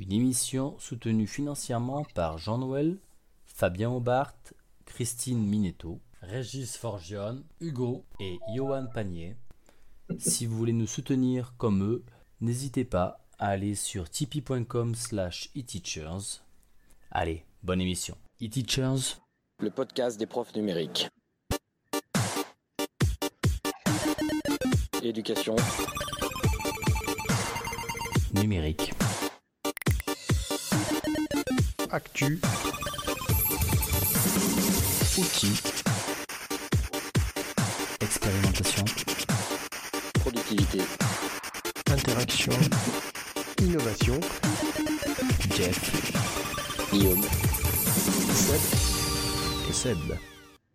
Une émission soutenue financièrement par Jean-Noël, Fabien Aubart, Christine Minetto, Régis Forgione, Hugo et Johan Panier. Si vous voulez nous soutenir comme eux, n'hésitez pas à aller sur tipeee.com slash eteachers. Allez, bonne émission. eTeachers, le podcast des profs numériques. Éducation numérique. Actu. Outils. Expérimentation. Productivité. Interaction. Innovation. Jeff. Guillaume. Seb. Et Seb.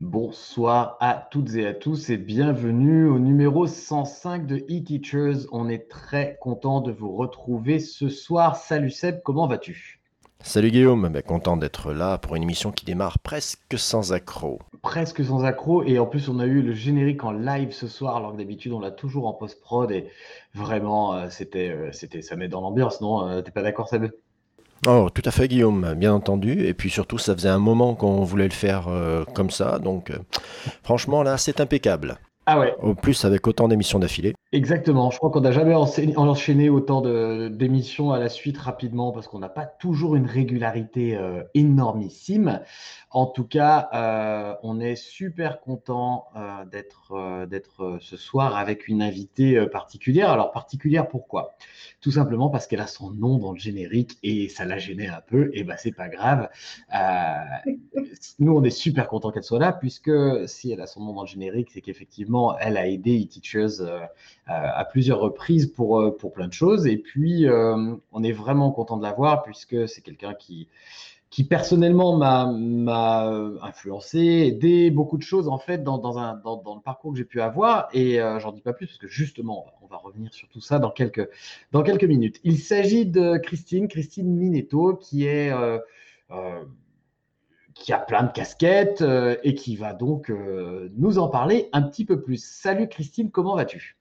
Bonsoir à toutes et à tous et bienvenue au numéro 105 de eTeachers. On est très content de vous retrouver ce soir. Salut Seb, comment vas-tu? Salut Guillaume, ben, content d'être là pour une émission qui démarre presque sans accroc. Presque sans accroc et en plus on a eu le générique en live ce soir alors que d'habitude on l'a toujours en post-prod et vraiment euh, c'était, euh, c'était, ça met dans l'ambiance, non euh, T'es pas d'accord Seb? Oh, tout à fait, Guillaume, bien entendu. Et puis surtout, ça faisait un moment qu'on voulait le faire euh, comme ça. Donc, euh, franchement, là, c'est impeccable. Ah ouais, Au plus, avec autant d'émissions d'affilée. exactement. Je crois qu'on n'a jamais enchaîné autant d'émissions à la suite rapidement parce qu'on n'a pas toujours une régularité euh, énormissime. En tout cas, euh, on est super content euh, d'être euh, ce soir avec une invitée particulière. Alors particulière pourquoi? Tout simplement parce qu'elle a son nom dans le générique et ça l'a gêné un peu. Et ben c'est pas grave. Nous on est super content qu'elle soit là puisque si elle a son nom dans le générique, c'est qu'effectivement elle a aidé eTeachers à plusieurs reprises pour pour plein de choses. Et puis on est vraiment content de la voir puisque c'est quelqu'un qui qui personnellement m'a euh, influencé, aidé beaucoup de choses en fait dans, un, le parcours que j'ai pu avoir et euh, j'en dis pas plus parce que justement on va revenir sur tout ça dans quelques, minutes. Il s'agit de Christine, Christine Minetto qui est euh, qui a plein de casquettes et qui va donc nous en parler un petit peu plus. Salut Christine, comment vas-tu?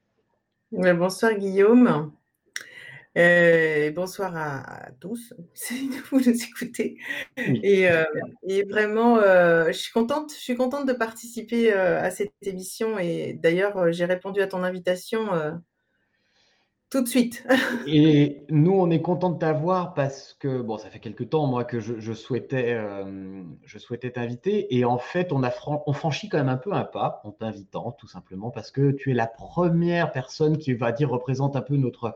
Bonsoir Guillaume. Euh, bonsoir à, à tous, si vous nous écoutez. Et, euh, et vraiment, euh, je suis contente, je suis contente de participer euh, à cette émission. Et d'ailleurs, j'ai répondu à ton invitation tout de suite. Et nous, on est content de t'avoir parce que, bon, ça fait quelques temps, moi, que je, je souhaitais, je souhaitais t'inviter. Et en fait, on a fran- on franchit quand même un peu un pas en t'invitant, tout simplement, parce que tu es la première personne qui, va dire, représente un peu notre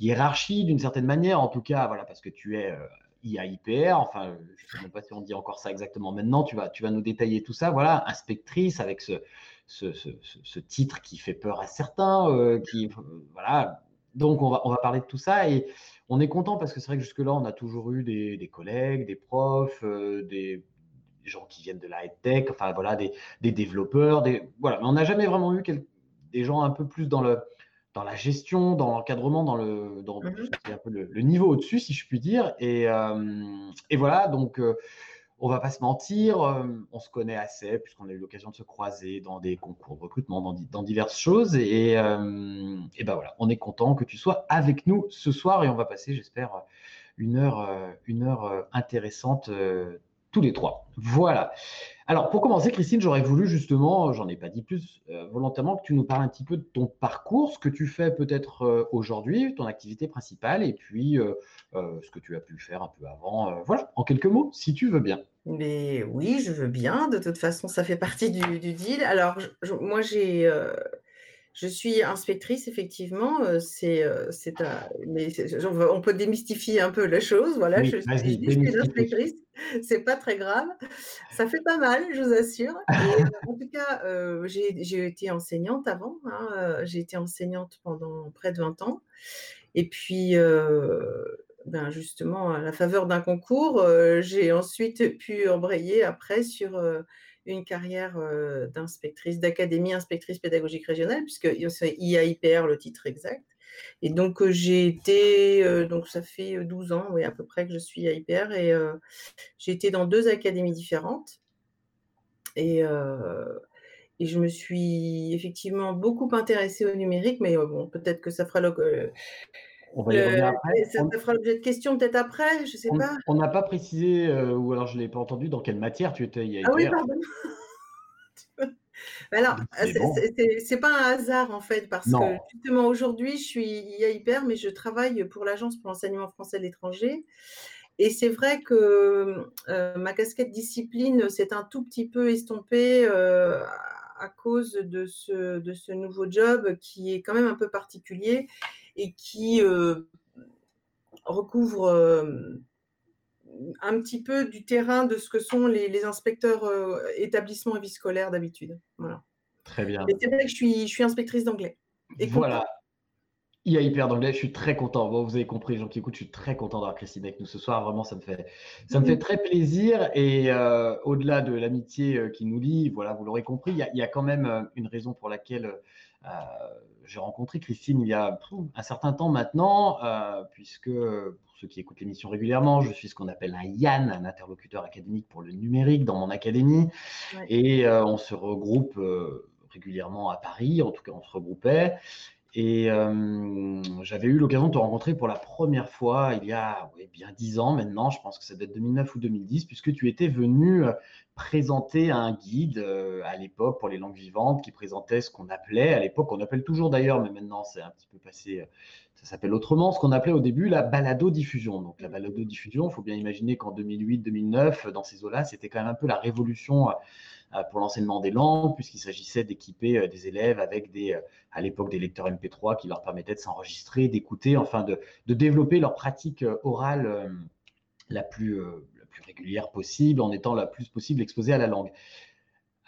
hiérarchie d'une certaine manière. En tout cas, voilà, parce que tu es euh, IAIPR, enfin, je ne sais pas si on dit encore ça exactement maintenant. Tu vas, tu vas nous détailler tout ça. Voilà, inspectrice avec ce, ce, ce, titre qui fait peur à certains, euh, qui, euh, voilà. Donc, on va, on va parler de tout ça et on est content parce que c'est vrai que jusque-là, on a toujours eu des, des collègues, des profs, des, gens qui viennent de la tech, enfin voilà, des, des développeurs, des, voilà. Mais on n'a jamais vraiment eu des gens un peu plus dans le, dans la gestion, dans l'encadrement, dans le, dans est un peu le, le niveau au-dessus, si je puis dire. Et, euh, et voilà, donc euh, on va pas se mentir, euh, on se connaît assez puisqu'on a eu l'occasion de se croiser dans des concours de recrutement, dans, dans diverses choses. Et, euh, et ben voilà, on est content que tu sois avec nous ce soir et on va passer, j'espère, une heure, une heure intéressante tous les trois. Voilà. Alors, pour commencer, Christine, j'aurais voulu justement, j'en ai pas dit plus euh, volontairement, que tu nous parles un petit peu de ton parcours, ce que tu fais peut-être euh, aujourd'hui, ton activité principale, et puis euh, euh, ce que tu as pu faire un peu avant. Euh, voilà, en quelques mots, si tu veux bien. Mais oui, je veux bien. De toute façon, ça fait partie du, deal. Alors, moi, j'ai, euh, je suis inspectrice, effectivement. euh, C'est, euh, c'est un- mais c'est- on va- on peut démystifier un peu la chose. Voilà, Oui, je, vas-y, je dis que je suis démystifie. inspectrice. C'est pas très grave. Ça fait pas mal, je vous assure. Et, euh, en tout cas, euh, j'ai, j'ai été enseignante avant. hein, euh, J'ai été enseignante pendant près de 20 ans. Et puis, euh, ben justement, à la faveur d'un concours, euh, j'ai ensuite pu embrayer après sur euh, une carrière euh, d'inspectrice, d'académie inspectrice pédagogique régionale, puisque c'est IAIPR le titre exact. Et donc, euh, j'ai été, euh, donc ça fait 12 ans, oui, à peu près que je suis IAIPR, et j'ai été dans deux académies différentes. Et, et je me suis effectivement beaucoup intéressée au numérique, mais bon, peut-être que ça fera le- On va y revenir après. Ça, On- fera l'objet de questions peut-être après, je sais on- pas. On n'a pas précisé, euh, ou alors je ne l'ai pas entendu, dans quelle matière tu étais hier. Ah oui, pardon. Alors, c'est bon. pas un hasard en fait, parce Non. que justement aujourd'hui, je suis IA Hyper, mais je travaille pour l'Agence pour l'enseignement français à l'étranger. Et c'est vrai que euh, ma casquette discipline s'est un tout petit peu estompée euh, à cause de ce, de ce nouveau job qui est quand même un peu particulier et qui euh, recouvre euh, un petit peu du terrain de ce que sont les, les inspecteurs euh, établissements et vie scolaire d'habitude. Voilà. Très bien. Et c'est vrai que je suis, je suis inspectrice d'anglais. Et Voilà. Il y a hyper d'anglais, je suis très content. Bon, vous avez compris, les gens qui écoutent, je suis très content d'avoir Christine avec nous ce soir. Vraiment, ça me fait, ça me fait très plaisir. Et euh, au-delà de l'amitié qui nous lie, voilà, vous l'aurez compris, il y, a, il y a quand même une raison pour laquelle j'ai rencontré Christine il y a un certain temps maintenant, euh, puisque pour ceux qui écoutent l'émission régulièrement, je suis ce qu'on appelle un Yann, un interlocuteur académique pour le numérique dans mon académie. Ouais. Et euh, on se regroupe euh, régulièrement à Paris, en tout cas on se regroupait. Et j'avais eu l'occasion de te rencontrer pour la première fois il y a bien dix ans maintenant, je pense que ça doit être 2009 ou 2010, puisque tu étais venu présenter un guide à l'époque pour les langues vivantes qui présentait ce qu'on appelait, à l'époque on appelle toujours d'ailleurs, mais maintenant c'est un petit peu passé, ça s'appelle autrement, ce qu'on appelait au début la balado-diffusion. Donc la balado-diffusion, il faut bien imaginer qu'en 2008-2009, dans ces eaux-là, c'était quand même un peu la révolution pour l'enseignement des langues, puisqu'il s'agissait d'équiper euh, des élèves avec des, euh, à l'époque des lecteurs MP3 qui leur permettaient de s'enregistrer, d'écouter, enfin de, développer leur pratique euh, orale euh, la, plus, euh, la plus régulière possible, en étant la plus possible exposée à la langue.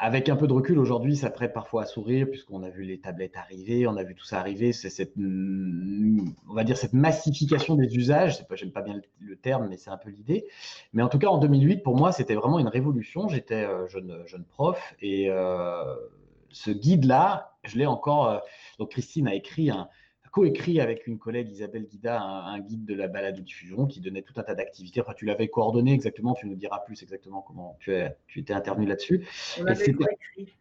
Avec un peu de recul, aujourd'hui, ça prête parfois à sourire, puisqu'on a vu les tablettes arriver, on a vu tout ça arriver, c'est cette, on va dire, cette massification des usages. Pas, j'aime pas bien le, le terme, mais c'est un peu l'idée. Mais en tout cas, en 2008, pour moi, c'était vraiment une révolution. J'étais euh, jeune, jeune prof et euh, ce guide-là, je l'ai encore. Euh, donc, Christine a écrit un, coécrit avec une collègue Isabelle Guida un, un guide de la balade de diffusion qui donnait tout un tas d'activités. Enfin, tu l'avais coordonné exactement, tu nous diras plus exactement comment tu, es, tu étais intervenu là-dessus.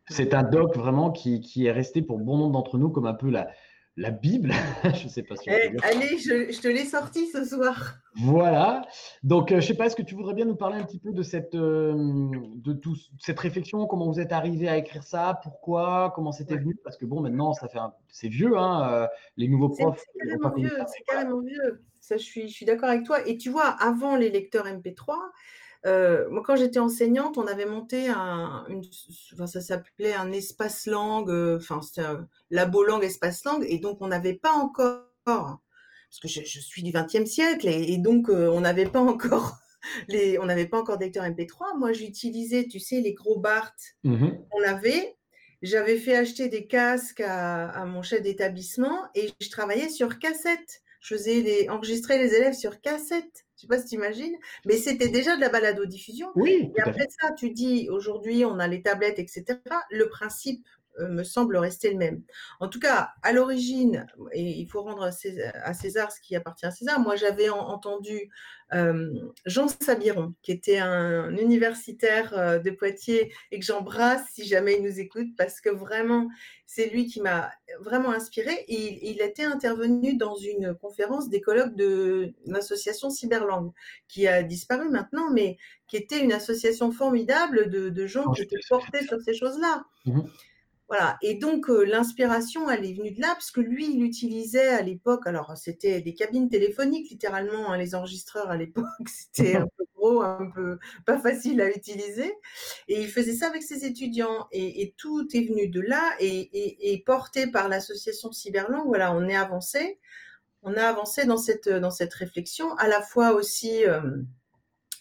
C'est un doc vraiment qui, qui, est resté pour bon nombre d'entre nous comme un peu la, la Bible. je sais pas si on eh, Allez, je, je te l'ai sorti ce soir. Voilà. Donc, euh, je sais pas, est-ce que tu voudrais bien nous parler un petit peu de cette, euh, de tout, cette réflexion, comment vous êtes arrivé à écrire ça, pourquoi, comment c'était ouais. venu? Parce que bon, maintenant, ça fait, c'est vieux, hein, euh, les nouveaux profs. C'est carrément vieux. C'est carrément vieux. Ça, je suis, je suis d'accord avec toi. Et tu vois, avant les lecteurs MP3. Euh, moi, quand j'étais enseignante, on avait monté un, une, enfin, ça s'appelait un espace langue, euh, enfin, c'était un labo langue espace langue, et donc on n'avait pas encore, parce que je, je suis du XXe siècle, et, et donc euh, on n'avait pas encore les, on n'avait pas encore d'électeur MP3. Moi, j'utilisais, tu sais, les gros Bart Mm-hmm. mm -hmm. qu'on avait. J'avais fait acheter des casques à, à mon chef d'établissement et je travaillais sur cassette. Je faisais les, enregistrer les élèves sur cassette. Je sais pas si tu imagines, mais c'était déjà de la balado-diffusion. Oui. Et après ça, tu dis, aujourd'hui, on a les tablettes, etc. Le principe me semble rester le même. En tout cas, à l'origine, et il faut rendre à César, à César, ce qui appartient à César, moi j'avais entendu euh, Jean Sabiron, qui était un universitaire euh, de Poitiers et que j'embrasse si jamais il nous écoute, parce que vraiment, c'est lui qui m'a vraiment inspiré. Il, il, était intervenu dans une conférence des colloques de l'association Cyberlangue, qui a disparu maintenant, mais qui était une association formidable de, de gens qui étaient portés sur ces choses-là. Mm -hmm. Voilà. Et donc, euh, l'inspiration, elle est venue de là, parce que lui, il utilisait à l'époque, alors c'était des cabines téléphoniques, littéralement, hein, les enregistreurs à l'époque, c'était un peu gros, un peu pas facile à utiliser. Et il faisait ça avec ses étudiants. Et, tout est venu de là, et, porté par l'association Cyberlangue, voilà, on est avancé. On a avancé dans cette, dans cette réflexion, à la fois aussi. Euh,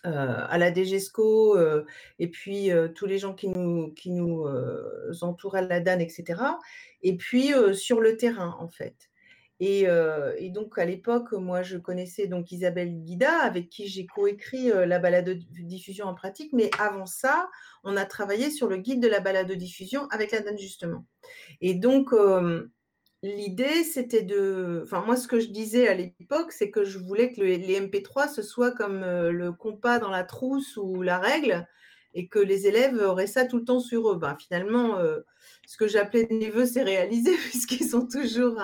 euh, à la DGESCO euh, et puis euh, tous les gens qui nous, entourent à la DAN, etc. Et puis sur le terrain, en fait. Et, et donc, à l'époque, moi, je connaissais donc Isabelle Guida, avec qui j'ai coécrit la balade de diffusion en pratique. Mais avant ça, on a travaillé sur le guide de la balade de diffusion avec la DAN, justement. Et donc, L'idée, c'était de. Enfin, moi, ce que je disais à l'époque, c'est que je voulais que le, les MP3, ce soit comme euh, le compas dans la trousse ou la règle. et que les élèves auraient ça tout le temps sur eux. Ben, finalement, ce que j'appelais des neveux, c'est réalisé puisqu'ils ont toujours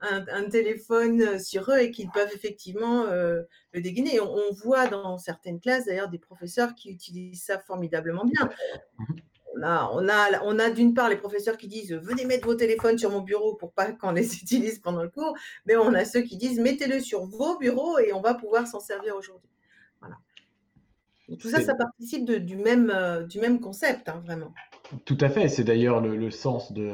un, téléphone sur eux et qu'ils peuvent effectivement le dégainer. On, on, voit dans certaines classes d'ailleurs des professeurs qui utilisent ça formidablement bien. On a, on a, on a d'une part les professeurs qui disent venez mettre vos téléphones sur mon bureau pour pas qu'on les utilise pendant le cours, mais on a ceux qui disent mettez-le sur vos bureaux et on va pouvoir s'en servir aujourd'hui. Voilà. tout ça, ça participe du, même, euh, du même concept, hein, vraiment. Tout à fait. C'est d'ailleurs le, sens de,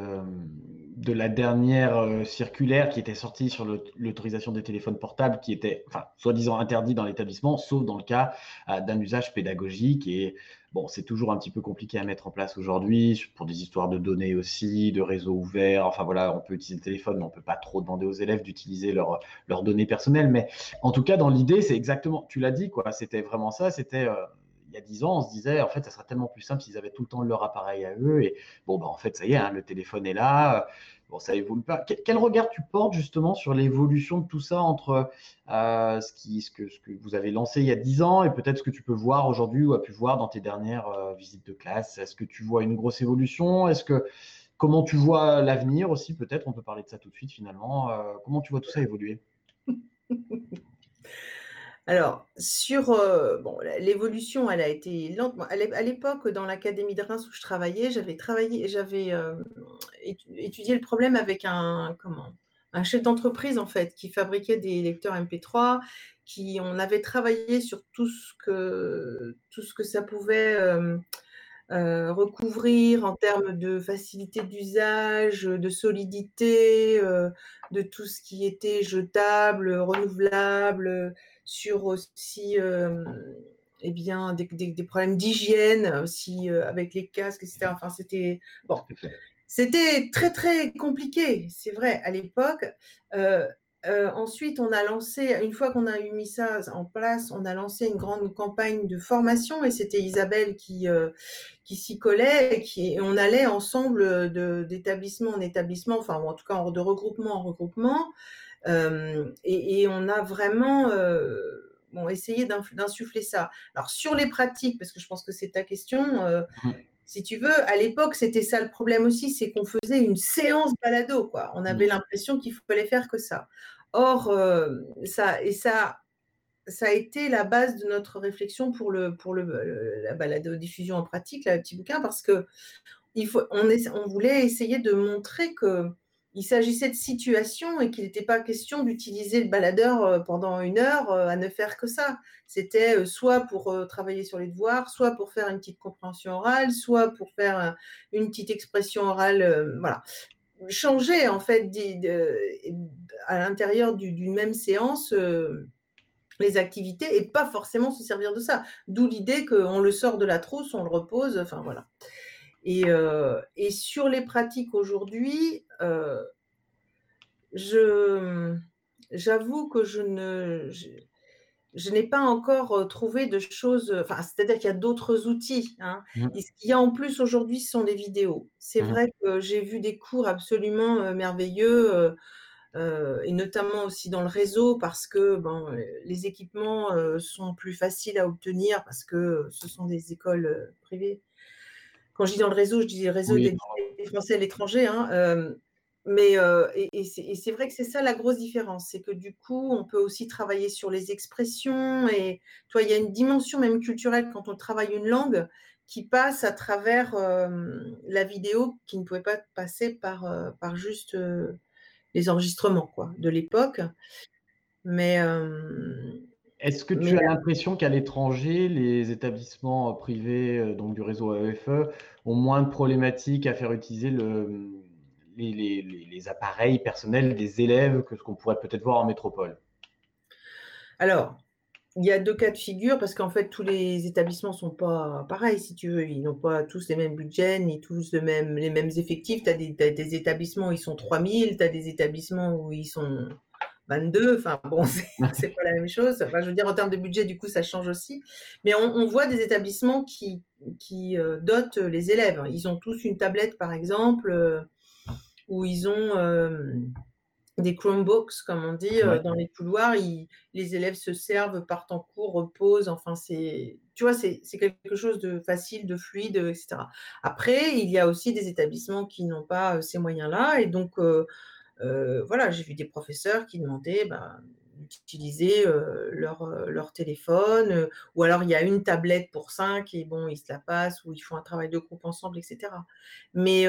de la dernière euh, circulaire qui était sortie sur l'autorisation des téléphones portables, qui était, enfin, soi-disant interdit dans l'établissement, sauf dans le cas euh, d'un usage pédagogique. Et bon, c'est toujours un petit peu compliqué à mettre en place aujourd'hui pour des histoires de données aussi, de réseaux ouverts. Enfin voilà, on peut utiliser le téléphone, mais on peut pas trop demander aux élèves d'utiliser leurs données personnelles. Mais en tout cas, dans l'idée, c'est exactement, tu l'as dit, quoi. C'était vraiment ça. C'était euh, il y a dix ans, on se disait, en fait, ça serait tellement plus simple s'ils avaient tout le temps leur appareil à eux. Et bon, bah, en fait, ça y est, hein, le téléphone est là. Bon, ça évolue pas. Quel, regard tu portes justement sur l'évolution de tout ça entre euh, ce, qui, que vous avez lancé il y a dix ans et peut-être ce que tu peux voir aujourd'hui ou as pu voir dans tes dernières euh, visites de classe? Est-ce que tu vois une grosse évolution? Est-ce que comment tu vois l'avenir aussi Peut-être, on peut parler de ça tout de suite finalement. Euh, comment tu vois tout ça évoluer? Alors, sur euh, bon, l'évolution, elle a été lente. À l'époque, dans l'académie de Reims où je travaillais, j'avais travaillé, j'avais euh, étudié le problème avec un comment un chef d'entreprise en fait qui fabriquait des lecteurs MP3. Qui on avait travaillé sur tout ce que tout ce que ça pouvait euh, recouvrir en termes de facilité d'usage, de solidité, de tout ce qui était jetable, renouvelable sur aussi euh, eh bien, des, problèmes d'hygiène aussi euh, avec les casques, etc. Enfin, c'était bon, c'était très très compliqué, c'est vrai à l'époque. Euh, ensuite, on a lancé, une fois qu'on a eu mis ça en place, on a lancé une grande campagne de formation et c'était Isabelle qui, qui s'y collait et, qui, on allait ensemble d'établissement en établissement, enfin en tout cas de regroupement en regroupement, euh, et, on a vraiment euh, bon, essayé d'insuffler ça. Alors sur les pratiques, parce que je pense que c'est ta question, euh, mmh. si tu veux, à l'époque, c'était ça le problème aussi, c'est qu'on faisait une séance balado. Quoi. On avait mmh. l'impression qu'il fallait faire que ça. Or, ça, et ça, ça a été la base de notre réflexion pour, le, pour le, la balado diffusion en pratique, le petit bouquin, parce que il faut, on, on voulait essayer de montrer que il s'agissait de situations et qu'il n'était pas question d'utiliser le baladeur euh, pendant une heure euh, à ne faire que ça. C'était euh, soit pour travailler sur les devoirs, soit pour faire une petite compréhension orale, soit pour faire une petite expression orale. Voilà. Changer, en fait, à l'intérieur d'une même séance les activités et pas forcément se servir de ça. D'où l'idée qu'on le sort de la trousse, on le repose, enfin voilà. Euh, et, sur les pratiques aujourd'hui, euh, j'avoue que je ne, je, n'ai pas encore euh, trouvé de choses. Enfin, c'est-à-dire qu'il y a d'autres outils. Hein. Mmh. ce qu'il y a en plus aujourd'hui, ce sont les vidéos. C'est mmh. vrai que j'ai vu des cours absolument merveilleux. et notamment aussi dans le réseau parce que les équipements sont plus faciles à obtenir parce que ce sont des écoles privées quand je dis dans le réseau, je dis réseau des, Français à l'étranger. Hein, euh, mais euh, et, c'est vrai que c'est ça la grosse différence, c'est que du coup, on peut aussi travailler sur les expressions et toi, il y a une dimension même culturelle quand on travaille une langue qui passe à travers euh, la vidéo qui ne pouvait pas passer par, par juste les enregistrements quoi, de l'époque. Mais est-ce que tu as l'impression qu'à l'étranger, les établissements privés euh, donc du réseau AEFE ont moins de problématiques à faire utiliser le, les, appareils personnels des élèves que ce qu'on pourrait peut-être voir en métropole? Alors, il y a deux cas de figure parce qu'en fait, tous les établissements ne sont pas pareils, si tu veux. Ils n'ont pas tous les mêmes budgets, ni tous les mêmes, les mêmes effectifs. Tu as, as, des établissements où ils sont 3000, tu as des établissements où ils sont 22. Enfin, bon, c'est pas la même chose. Enfin, je veux dire, en termes de budget, du coup, ça change aussi. Mais on, voit des établissements qui, qui euh, dotent les élèves. Ils ont tous une tablette, par exemple, euh, où ils ont, euh, des Chromebooks, comme on dit, euh, Ouais. dans les couloirs. Ils- les élèves se servent, partent en cours, reposent. Enfin, c'est, tu vois, c'est quelque chose de facile, de fluide, etc. Après, il y a aussi des établissements qui n'ont pas ces moyens-là. Et donc, euh, voilà, j'ai vu des professeurs qui demandaient ben, d'utiliser euh, leur, euh, leur téléphone. euh, ou alors, il y a une tablette pour cinq et bon, ils se la passent ou ils font un travail de groupe ensemble, etc. Mais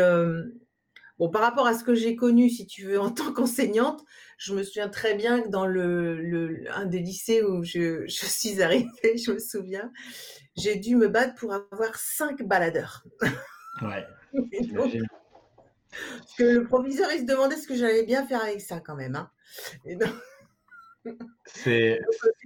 Bon, par rapport à ce que j'ai connu, si tu veux, en tant qu'enseignante, je me souviens très bien que dans le, le- un des lycées où je, je suis arrivée, je me souviens, j'ai dû me battre pour avoir cinq baladeurs. Ouais. Donc, j'imagine. que le proviseur, il se demandait ce que j'allais bien faire avec ça quand même. hein. C'est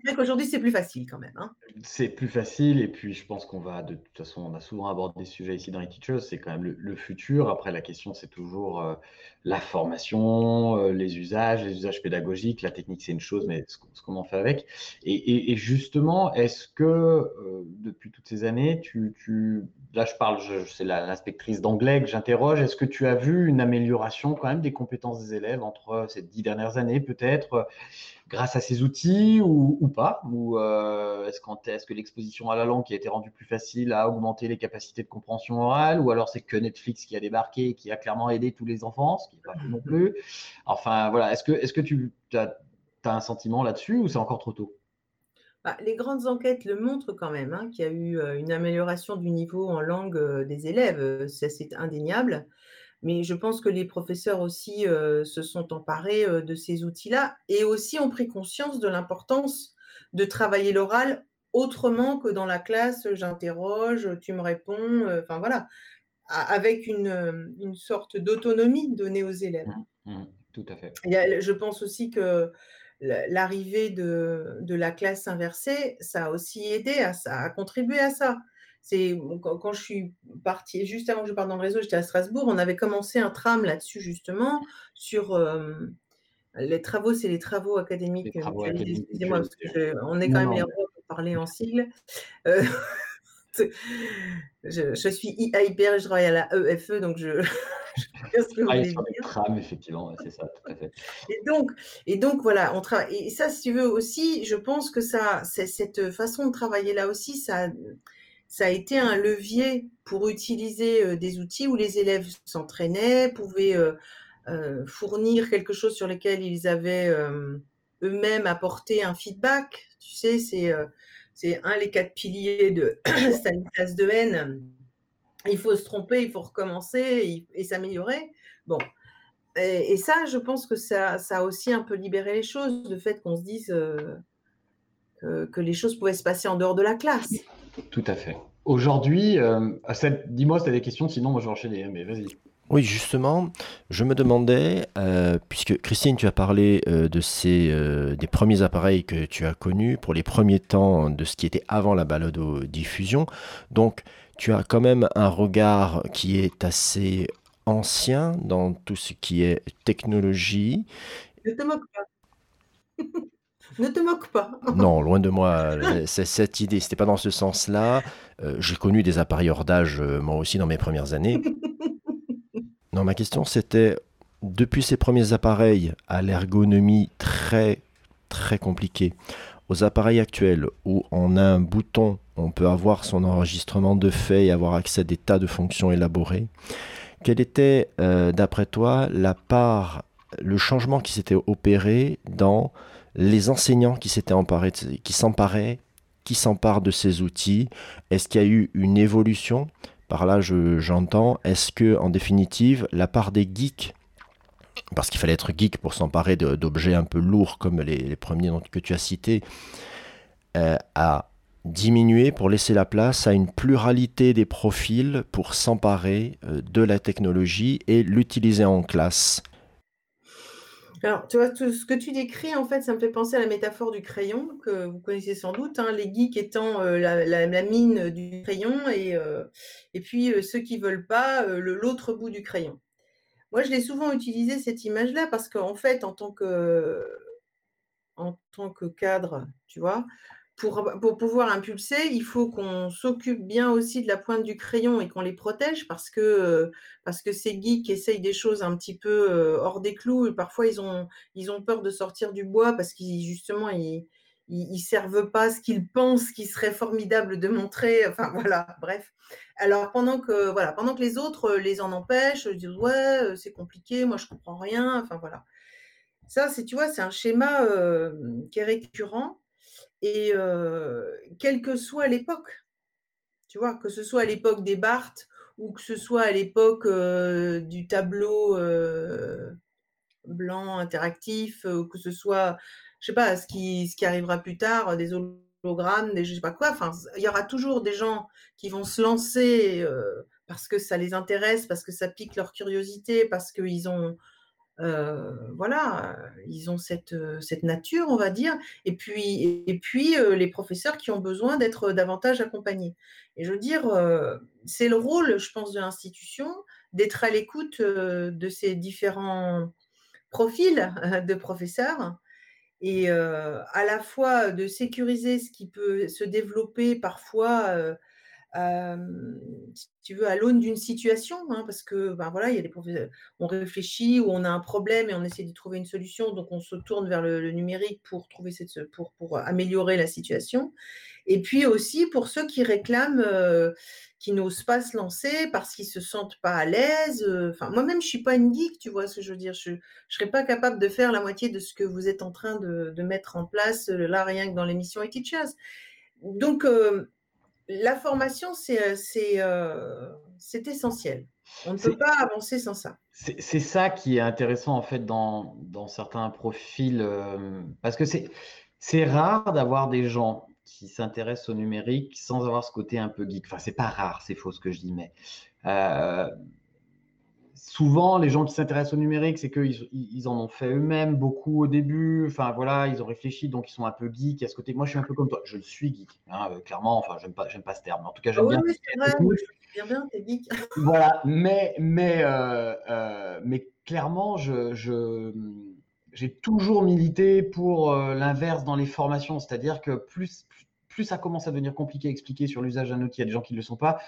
vrai qu'aujourd'hui, c'est plus facile quand même. hein. C'est plus facile et puis je pense qu'on va, de toute façon, on a souvent abordé ce sujet ici dans les Teachers, c'est quand même le, le futur. Après, la question, c'est toujours euh, la formation, euh, les usages, les usages pédagogiques. La technique, c'est une chose, mais ce, qu'on- ce qu'on en fait avec. Et, et- et justement, est-ce que euh, depuis toutes ces années, tu, tu- là, je parle, c'est l'inspectrice d'anglais que j'interroge, est-ce que tu as vu une amélioration quand même des compétences des élèves entre ces dix dernières années, peut-être grâce à ces outils ou, pas Ou euh, est-ce, est-ce que l'exposition à la langue qui a été rendue plus facile a augmenté les capacités de compréhension orale Ou alors c'est que Netflix qui a débarqué et qui a clairement aidé tous les enfants, ce qui n'est pas non plus Enfin voilà, est-ce que, tu as, un sentiment là-dessus ou c'est encore trop tôt? Bah, les grandes enquêtes le montrent quand même, hein, qu'il y a eu euh, une amélioration du niveau en langue euh, des élèves. c'est indéniable. Mais je pense que les professeurs aussi euh, se sont emparés euh, de ces outils-là et aussi ont pris conscience de l'importance de travailler l'oral autrement que dans la classe, j'interroge, tu me réponds, euh, enfin voilà, avec une, euh, une sorte d'autonomie donnée aux élèves. Mmh, Tout à fait. Je pense aussi que la- l'arrivée de, de la classe inversée, ça a aussi aidé, à, ça a contribué à ça. C'est bon, quand, quand je suis partie, juste avant que je parte dans le réseau, j'étais à Strasbourg, on avait commencé un tram là-dessus justement sur euh, les travaux, c'est les travaux académiques. Académiques Excusez-moi, parce que je- on est Non, quand même les rois pour parler en sigle. Euh, je, je suis hyper, je travaille à la EFE, donc je, je ce que Ah, trams, effectivement, c'est ça, tout à fait. Et donc, et donc voilà, on travaille. Et ça, si tu veux aussi, je pense que ça, c'est- cette façon de travailler là aussi, ça, ça a été un levier pour utiliser euh, des outils où les élèves s'entraînaient, pouvaient euh, euh, fournir quelque chose sur lequel ils avaient eux-mêmes apporté un feedback. Tu sais, c'est un les quatre piliers de Stanislas Dehaene. Il faut se tromper, il faut recommencer et, s'améliorer. Bon, et, ça, je pense que ça, a aussi un peu libéré les choses, le fait qu'on se dise que les choses pouvaient se passer en dehors de la classe. Tout à fait. Aujourd'hui, euh, dis-moi si tu as des questions, sinon moi je vais enchaîner, mais vas-y. Oui, justement, je me demandais, euh, puisque Christine, tu as parlé euh, de ces, euh, des premiers appareils que tu as connus pour les premiers temps de ce qui était avant la balado-diffusion. Donc, tu as quand même un regard qui est assez ancien dans tout ce qui est technologie. Ne te moque pas. ne te moque pas. Non, loin de moi, euh, cette idée, c'était pas dans ce sens-là. Euh, J'ai connu des appareils hors d'âge, euh, moi aussi, dans mes premières années. Non, ma question c'était, depuis ces premiers appareils à l'ergonomie très très compliquée, aux appareils actuels où on a un bouton, on peut avoir son enregistrement de fait et avoir accès à des tas de fonctions élaborées, quelle était, euh, d'après toi, la part, le changement qui s'était opéré dans les enseignants qui s'étaient emparés, qui s'emparaient, qui s'emparent de ces outils Est-ce qu'il y a eu une évolution? Par là, je- j'entends, est-ce que, en définitive, la part des geeks, parce qu'il fallait être geek pour s'emparer d'objets un peu lourds comme les, premiers que tu as cités, euh, a diminué pour laisser la place à une pluralité des profils pour s'emparer euh, de la technologie et l'utiliser en classe? Alors, tu vois, tout ce que tu décris, en fait, ça me fait penser à la métaphore du crayon, que vous connaissez sans doute, hein, les geeks étant euh, la, mine du crayon et, euh, puis euh, ceux qui veulent pas, l'autre bout du crayon. Moi, je l'ai souvent utilisé, cette image-là, parce qu'en fait, en tant que, en tant que cadre, tu vois, pour, pouvoir impulser, il faut qu'on s'occupe bien aussi de la pointe du crayon et qu'on les protège parce que, parce que ces geeks essayent des choses un petit peu hors des clous parfois ils ont, ils ont peur de sortir du bois parce qu'ils justement ils, ils, servent pas ce qu'ils pensent qui serait formidable de montrer. Enfin voilà, bref. Alors pendant que voilà, pendant que les autres les en empêchent, disent ouais c'est compliqué, moi je comprends rien. Enfin voilà. Ça c'est tu vois c'est un schéma qui est récurrent et quelle que soit l'époque, tu vois que ce soit à l'époque des Barthes ou que ce soit à l'époque du tableau blanc interactif, ou que ce soit je sais pas, ce qui, arrivera plus tard, des hologrammes, des je sais pas quoi. Il y aura toujours des gens qui vont se lancer euh, parce que ça les intéresse, parce que ça pique leur curiosité, parce qu'ils ont, voilà, ils ont cette, cette nature, on va dire. Et puis, et puis les professeurs qui ont besoin d'être davantage accompagnés. Et je veux dire, c'est le rôle, je pense, de l'institution d'être à l'écoute de ces différents profils de professeurs et à la fois de sécuriser ce qui peut se développer parfois, si tu veux, à l'aune d'une situation, hein, parce que ben voilà, il y a des on réfléchit ou on a un problème et on essaie de trouver une solution, donc on se tourne vers le, numérique pour trouver cette, pour, pour améliorer la situation. Et puis aussi pour ceux qui réclament qui n'osent pas se lancer parce qu'ils se sentent pas à l'aise. Enfin, moi-même, je suis pas une geek, tu vois ce que je veux dire. Je, je serais pas capable de faire la moitié de ce que vous êtes en train de, de mettre en place là, rien que dans l'émission Teachers. Donc, la formation, c'est c'est essentiel. On ne peut pas avancer sans ça. C'est ça qui est intéressant en fait dans, dans certains profils, parce que c'est rare d'avoir des gens qui s'intéressent au numérique sans avoir ce côté un peu geek. Enfin, c'est pas rare, c'est faux ce que je dis, mais euh, souvent, les gens qui s'intéressent au numérique, c'est qu'ils ils en ont fait eux-mêmes beaucoup au début. Enfin, voilà, ils ont réfléchi, donc ils sont un peu geeks. À ce côté, moi, je suis un peu comme toi. Je suis geek, hein, euh, clairement. Enfin, j'aime pas, j'aime pas ce terme. Mais en tout cas, j'aime ah bien. bien, geek. voilà, mais, mais, euh, mais clairement, je, je j'ai toujours milité pour l'inverse dans les formations, c'est-à-dire que plus, plus ça commence à devenir compliqué à expliquer sur l'usage d'un outil à des gens qui ne le sont pas,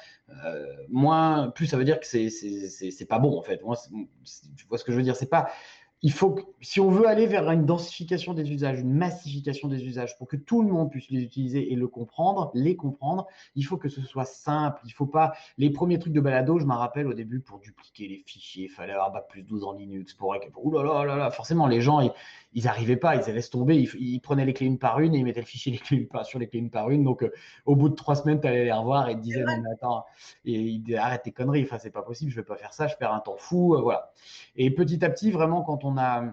euh, moins, plus ça veut dire que c'est, c'est, pas bon en fait. Tu vois ce que je veux dire? C'est pas, il faut que, si on veut aller vers une densification des usages, une massification des usages, pour que tout le monde puisse les utiliser et le comprendre, les comprendre, il faut que ce soit simple. Il faut pas les premiers trucs de balado. Je me rappelle au début pour dupliquer les fichiers, il fallait avoir plus 12 en Linux pour. Ouh là là là. Forcément, les gens n'arrivaient pas, ils laissent tomber, ils, prenaient les clés une par une et ils mettaient le fichier les clés sur les clés une par une. Donc, euh, au bout de trois semaines, tu allais les revoir et ils te disaient, non, mais attends, et ils disaient, arrête tes conneries, enfin, c'est pas possible, je vais pas faire ça, je perds un temps fou, euh, voilà. Et petit à petit, vraiment, quand on a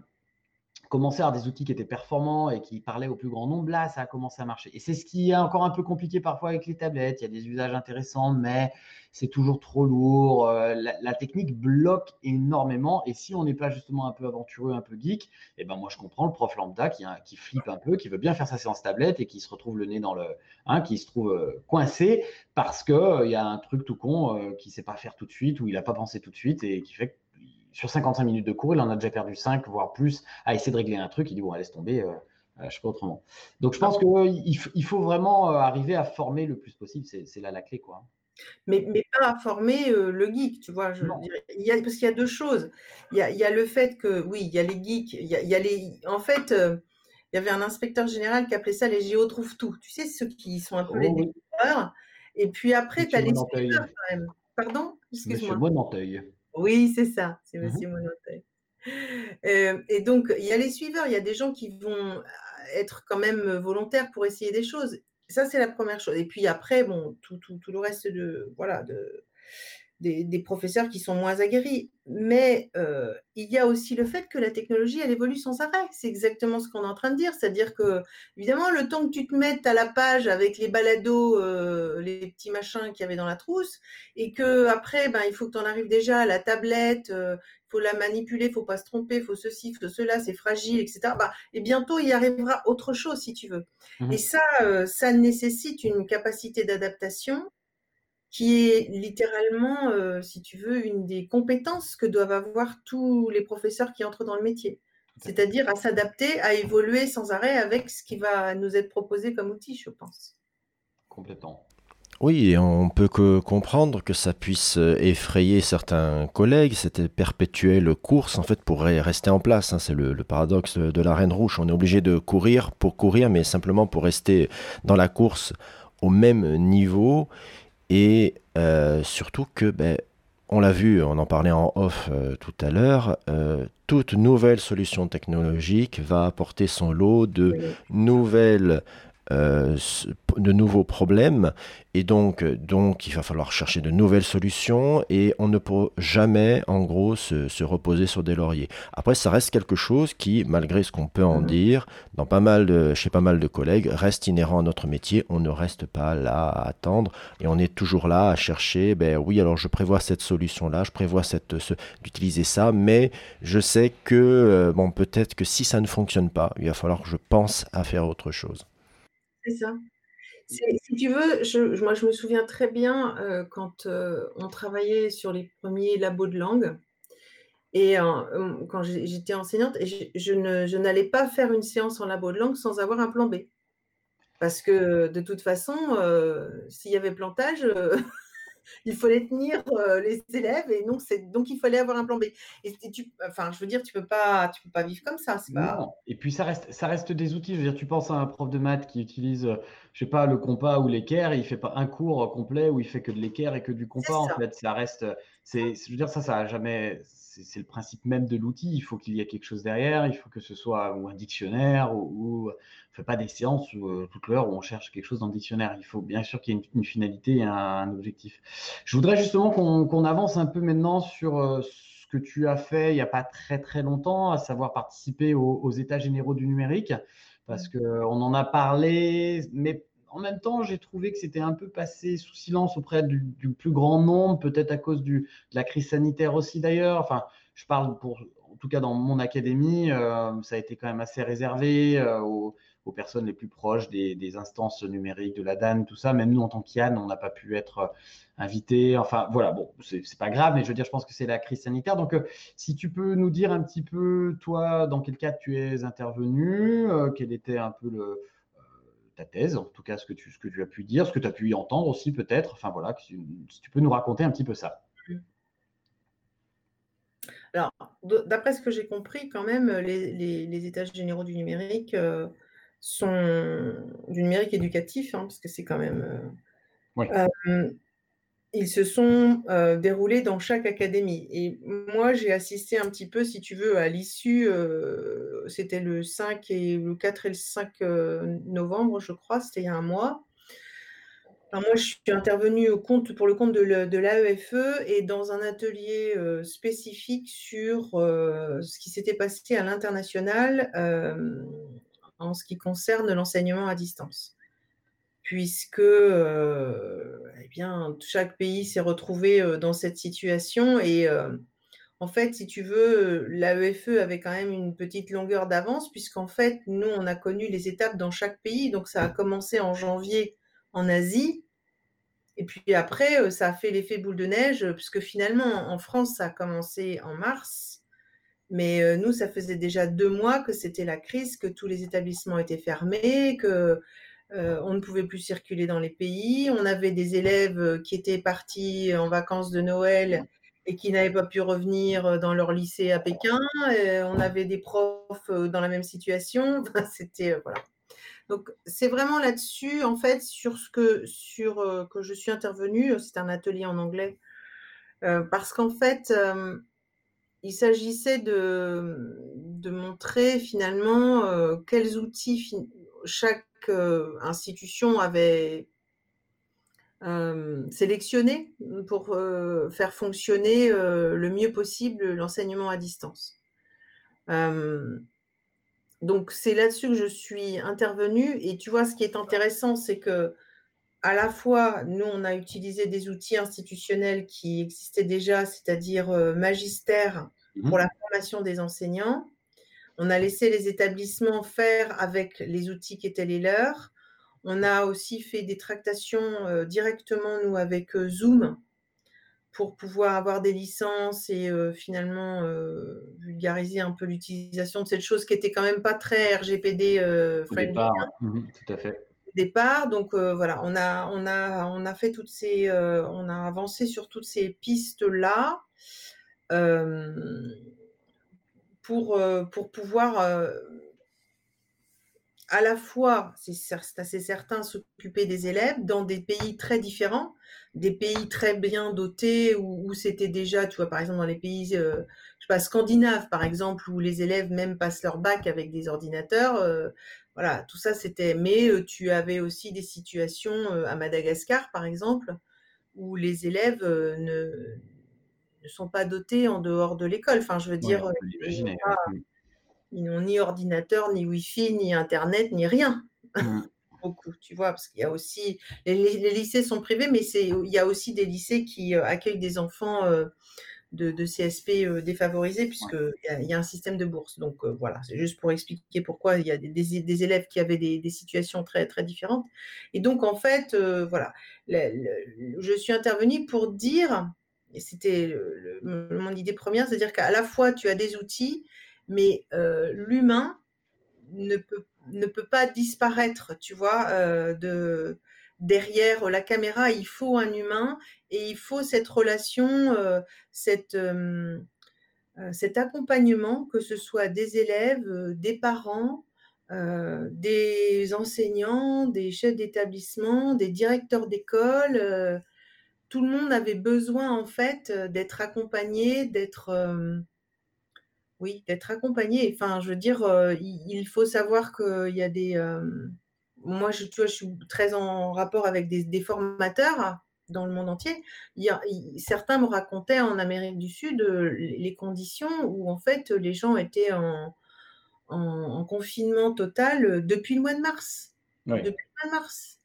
commencer à avoir des outils qui étaient performants et qui parlaient au plus grand nombre, là, ça a commencé à marcher. Et c'est ce qui est encore un peu compliqué parfois avec les tablettes. Il y a des usages intéressants, mais c'est toujours trop lourd. Euh, la, technique bloque énormément. Et si on n'est pas justement un peu aventureux, un peu geek, eh ben moi, je comprends le prof lambda qui, qui flippe un peu, qui veut bien faire sa séance tablette et qui se retrouve le nez dans le, hein, qui se trouve euh, coincé parce qu'il euh, y a un truc tout con qui ne sait pas faire tout de suite ou il n'a pas pensé tout de suite et qui fait sur 55 minutes de cours, il en a déjà perdu 5, voire plus, à essayer de régler un truc. Il dit, bon, laisse tomber, euh, euh, je sais pas autrement. Donc, je pense qu'il il faut vraiment euh, arriver à former le plus possible. C'est là la clé, quoi. Mais, mais pas à former le geek, tu vois. Je il y a, parce qu'il y a deux choses. Il y a, il y a, le fait que, oui, il y a les geeks. Il y a, il y a les, en fait, il y avait un inspecteur général qui appelait ça les géo trouvent tout. Tu sais, ceux qui sont un peu les oh découvreurs. Et puis après, tu as les suiveurs quand même. Pardon? Excuse-moi. Monsieur Monanteuil. Oui, c'est ça, c'est mmh Monoteuil. Euh, et donc, il y a les suiveurs, il y a des gens qui vont être quand même volontaires pour essayer des choses. Ça, c'est la première chose. Et puis après, bon, tout, tout, tout le reste de, voilà, de, des, professeurs qui sont moins aguerris. Mais euh, il y a aussi le fait que la technologie, elle évolue sans arrêt. C'est exactement ce qu'on est en train de dire. C'est-à-dire que, évidemment, le temps que tu te mettes à la page avec les balados, euh, les petits machins qu'il y avait dans la trousse, et que après, ben, il faut que tu en arrives déjà à la tablette, il euh, faut la manipuler, il faut pas se tromper, il faut ceci, faut cela, c'est fragile, etc. Bah, et bientôt, il y arrivera autre chose, si tu veux. Mmh et ça, ça nécessite une capacité d'adaptation qui est littéralement, euh, si tu veux, une des compétences que doivent avoir tous les professeurs qui entrent dans le métier. C'est-à-dire à s'adapter, à évoluer sans arrêt avec ce qui va nous être proposé comme outil, je pense. Complètement. Oui, et on peut que comprendre que ça puisse euh, effrayer certains collègues, cette perpétuelle course en fait pourrait rester en place. hein. C'est le, le paradoxe de, de la Reine Rouge. On est obligé de courir pour courir, mais simplement pour rester dans la course au même niveau. Et euh, surtout que, ben, on l'a vu, on en parlait en off euh, tout à l'heure, euh, toute nouvelle solution technologique va apporter son lot de nouvelles, euh, de nouveaux problèmes. Et donc, euh, donc, il va falloir chercher de nouvelles solutions et on ne peut jamais, en gros, se, se reposer sur des lauriers. Après, ça reste quelque chose qui, malgré ce qu'on peut en Mhm. dire, dans pas mal de, chez pas mal de collègues, reste inhérent à notre métier. On ne reste pas là à attendre et on est toujours là à chercher, ben oui, alors je prévois cette solution-là, je prévois cette, ce- d'utiliser ça, mais je sais que, euh, bon, peut-être que si ça ne fonctionne pas, il va falloir que je pense à faire autre chose. C'est ça. C'est- Si tu veux, je, moi je me souviens très bien euh, quand euh, on travaillait sur les premiers labos de langue et euh, euh, quand j'étais enseignante, et je, je n'allais pas faire une séance en labo de langue sans avoir un plan B. Parce que de toute façon, euh, s'il y avait plantage, il fallait tenir euh, les élèves et donc, c'est, donc il fallait avoir un plan B. Et, et tu, enfin, je veux dire, tu peux pas, tu peux pas vivre comme ça. C'est pas... Et puis ça reste, ça reste des outils. Je veux dire, tu penses à un prof de maths qui utilise, euh, je sais pas, le compas ou l'équerre, il fait pas un cours complet où il fait que de l'équerre et que du compas. En fait, ça reste, c'est, je veux dire, ça, ça a jamais, c'est le principe même de l'outil. Il faut qu'il y ait quelque chose derrière. Il faut que ce soit ou un dictionnaire ou, ou on fait pas des séances où, euh, toute l'heure où on cherche quelque chose dans le dictionnaire. Il faut bien sûr qu'il y ait une, une finalité et un, un objectif. Je voudrais justement qu'on avance un peu maintenant sur euh, ce que tu as fait il n'y a pas très très longtemps, à savoir participer aux, aux États généraux du numérique, parce qu'on en a parlé, mais en même temps, j'ai trouvé que c'était un peu passé sous silence auprès du, plus grand nombre, peut-être à cause de la crise sanitaire aussi d'ailleurs. Enfin, je parle en tout cas dans mon académie, euh, ça a été quand même assez réservé euh, aux, personnes les plus proches des, instances numériques, de la DAN, tout ça. Même nous, en tant qu'IAN, on n'a pas pu être invité. Enfin, voilà, bon, c'est pas grave, mais je veux dire, je pense que c'est la crise sanitaire. Donc, euh, si tu peux nous dire un petit peu, toi, dans quel cadre tu es intervenu, euh, quel était un peu le, euh, ta thèse, en tout cas, ce que, tu, ce que tu as pu dire, ce que tu as pu y entendre aussi, peut-être. Enfin, voilà, si, tu peux nous raconter un petit peu ça. Alors, de- d'après ce que j'ai compris, quand même, les, les- les états généraux du numérique euh, sont du numérique éducatif, hein, parce que c'est quand même. euh, Oui. euh, ils se sont euh, déroulés dans chaque académie. Et moi, j'ai assisté un petit peu, si tu veux, à l'issue. euh, c'était le 5 et le 4 et le 5 euh, novembre, je crois, c'était il y a un mois. Moi, je suis intervenue au compte, pour le compte de de l'AEFE et dans un atelier spécifique sur ce qui s'était passé à l'international en ce qui concerne l'enseignement à distance. Puisque euh, eh bien, chaque pays s'est retrouvé dans cette situation et en fait, si tu veux, l'AEFE avait quand même une petite longueur d'avance puisqu'en fait, nous, on a connu les étapes dans chaque pays. Donc, ça a commencé en janvier en Asie. Et puis après, ça a fait l'effet boule de neige, puisque finalement, en France, ça a commencé en mars. Mais nous, ça faisait déjà deux mois que c'était la crise, que tous les établissements étaient fermés, que euh, on ne pouvait plus circuler dans les pays. On avait des élèves euh, qui étaient partis en vacances de Noël et qui n'avaient pas pu revenir euh, dans leur lycée à Pékin. On avait des profs dans la même situation. C'était voilà. Donc, c'est vraiment là-dessus, en fait, sur ce que, sur, que je suis intervenue. C'est un atelier en anglais. Parce qu'en fait, il s'agissait de, de montrer finalement quels outils chaque institution avait euh, sélectionné pour euh, faire fonctionner euh, le mieux possible l'enseignement à distance. Donc c'est là-dessus que je suis intervenue et tu vois ce qui est intéressant c'est que à la fois nous on a utilisé des outils institutionnels qui existaient déjà c'est-à-dire magistère pour la formation des enseignants on a laissé les établissements faire avec les outils qui étaient les leurs on a aussi fait des tractations euh, directement nous avec euh, Zoom pour pouvoir avoir des licences et finalement vulgariser un peu l'utilisation de cette chose qui était quand même pas très RGPD. Départ, hein. mmh tout à fait. Départ, donc voilà, on a, on a, on a fait toutes ces, on a avancé sur toutes ces pistes là pour pour pouvoir à la fois, c'est assez certain, s'occuper des élèves dans des pays très différents, des pays très bien dotés où, c'était déjà, tu vois, par exemple dans les pays, euh, je sais pas, scandinaves par exemple, où les élèves même passent leur bac avec des ordinateurs. Euh, voilà, tout ça c'était. Mais euh, tu avais aussi des situations à Madagascar par exemple, où les élèves ne, ne sont pas dotés en dehors de l'école. Enfin, je veux dire, ils n'ont ni ordinateur, ni Wi-Fi, ni Internet, ni rien. Mmh. Beaucoup, tu vois, parce qu'il y a aussi. Les, lycées sont privés, mais il y a aussi des lycées qui euh, accueillent des enfants euh, de, CSP euh, défavorisés, puisqu'il y, a un système de bourse. Donc voilà, c'est juste pour expliquer pourquoi il y a des, élèves qui avaient des, situations très, très différentes. Et donc, en fait, voilà, je suis intervenue pour dire, c'était mon idée première, c'est-à-dire qu'à la fois, tu as des outils mais euh, l'humain ne peut, pas disparaître, tu vois, euh, de, derrière la caméra, il faut un humain et il faut cette relation, euh, cet accompagnement, que ce soit des élèves, des parents, des enseignants, des chefs d'établissement, des directeurs d'école. Tout le monde avait besoin en fait d'être accompagné, d'être oui, d'être accompagné. Enfin, je veux dire, euh, il, faut savoir qu'il y a des. Euh, moi, je, tu vois, je suis très en rapport avec des, formateurs dans le monde entier. Il certains me racontaient en Amérique du Sud euh, les conditions où en fait les gens étaient en, confinement total depuis le mois de mars. Depuis le mois de mars.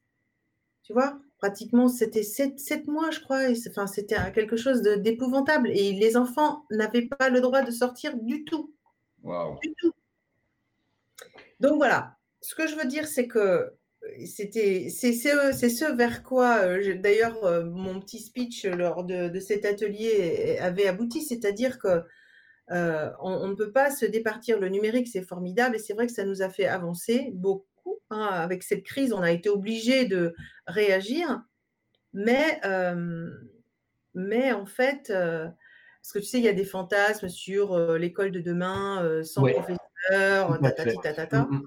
Tu vois? Pratiquement, c'était sept, mois, je crois. enfin, c'était quelque chose d'épouvantable. Et les enfants n'avaient pas le droit de sortir du tout. Du tout. Donc voilà. Ce que je veux dire, c'est que c'était, c'est, ce vers quoi, euh, d'ailleurs, euh, mon petit speech lors de, cet atelier avait abouti, c'est-à-dire que euh, on, ne peut pas se départir. Le numérique, c'est formidable et c'est vrai que ça nous a fait avancer beaucoup Hein, avec cette crise, on a été obligé de réagir, mais, euh, mais en fait, euh, parce que tu sais, il y a des fantasmes sur euh, l'école de demain sans professeur, tatati, tatata. Mm, mm.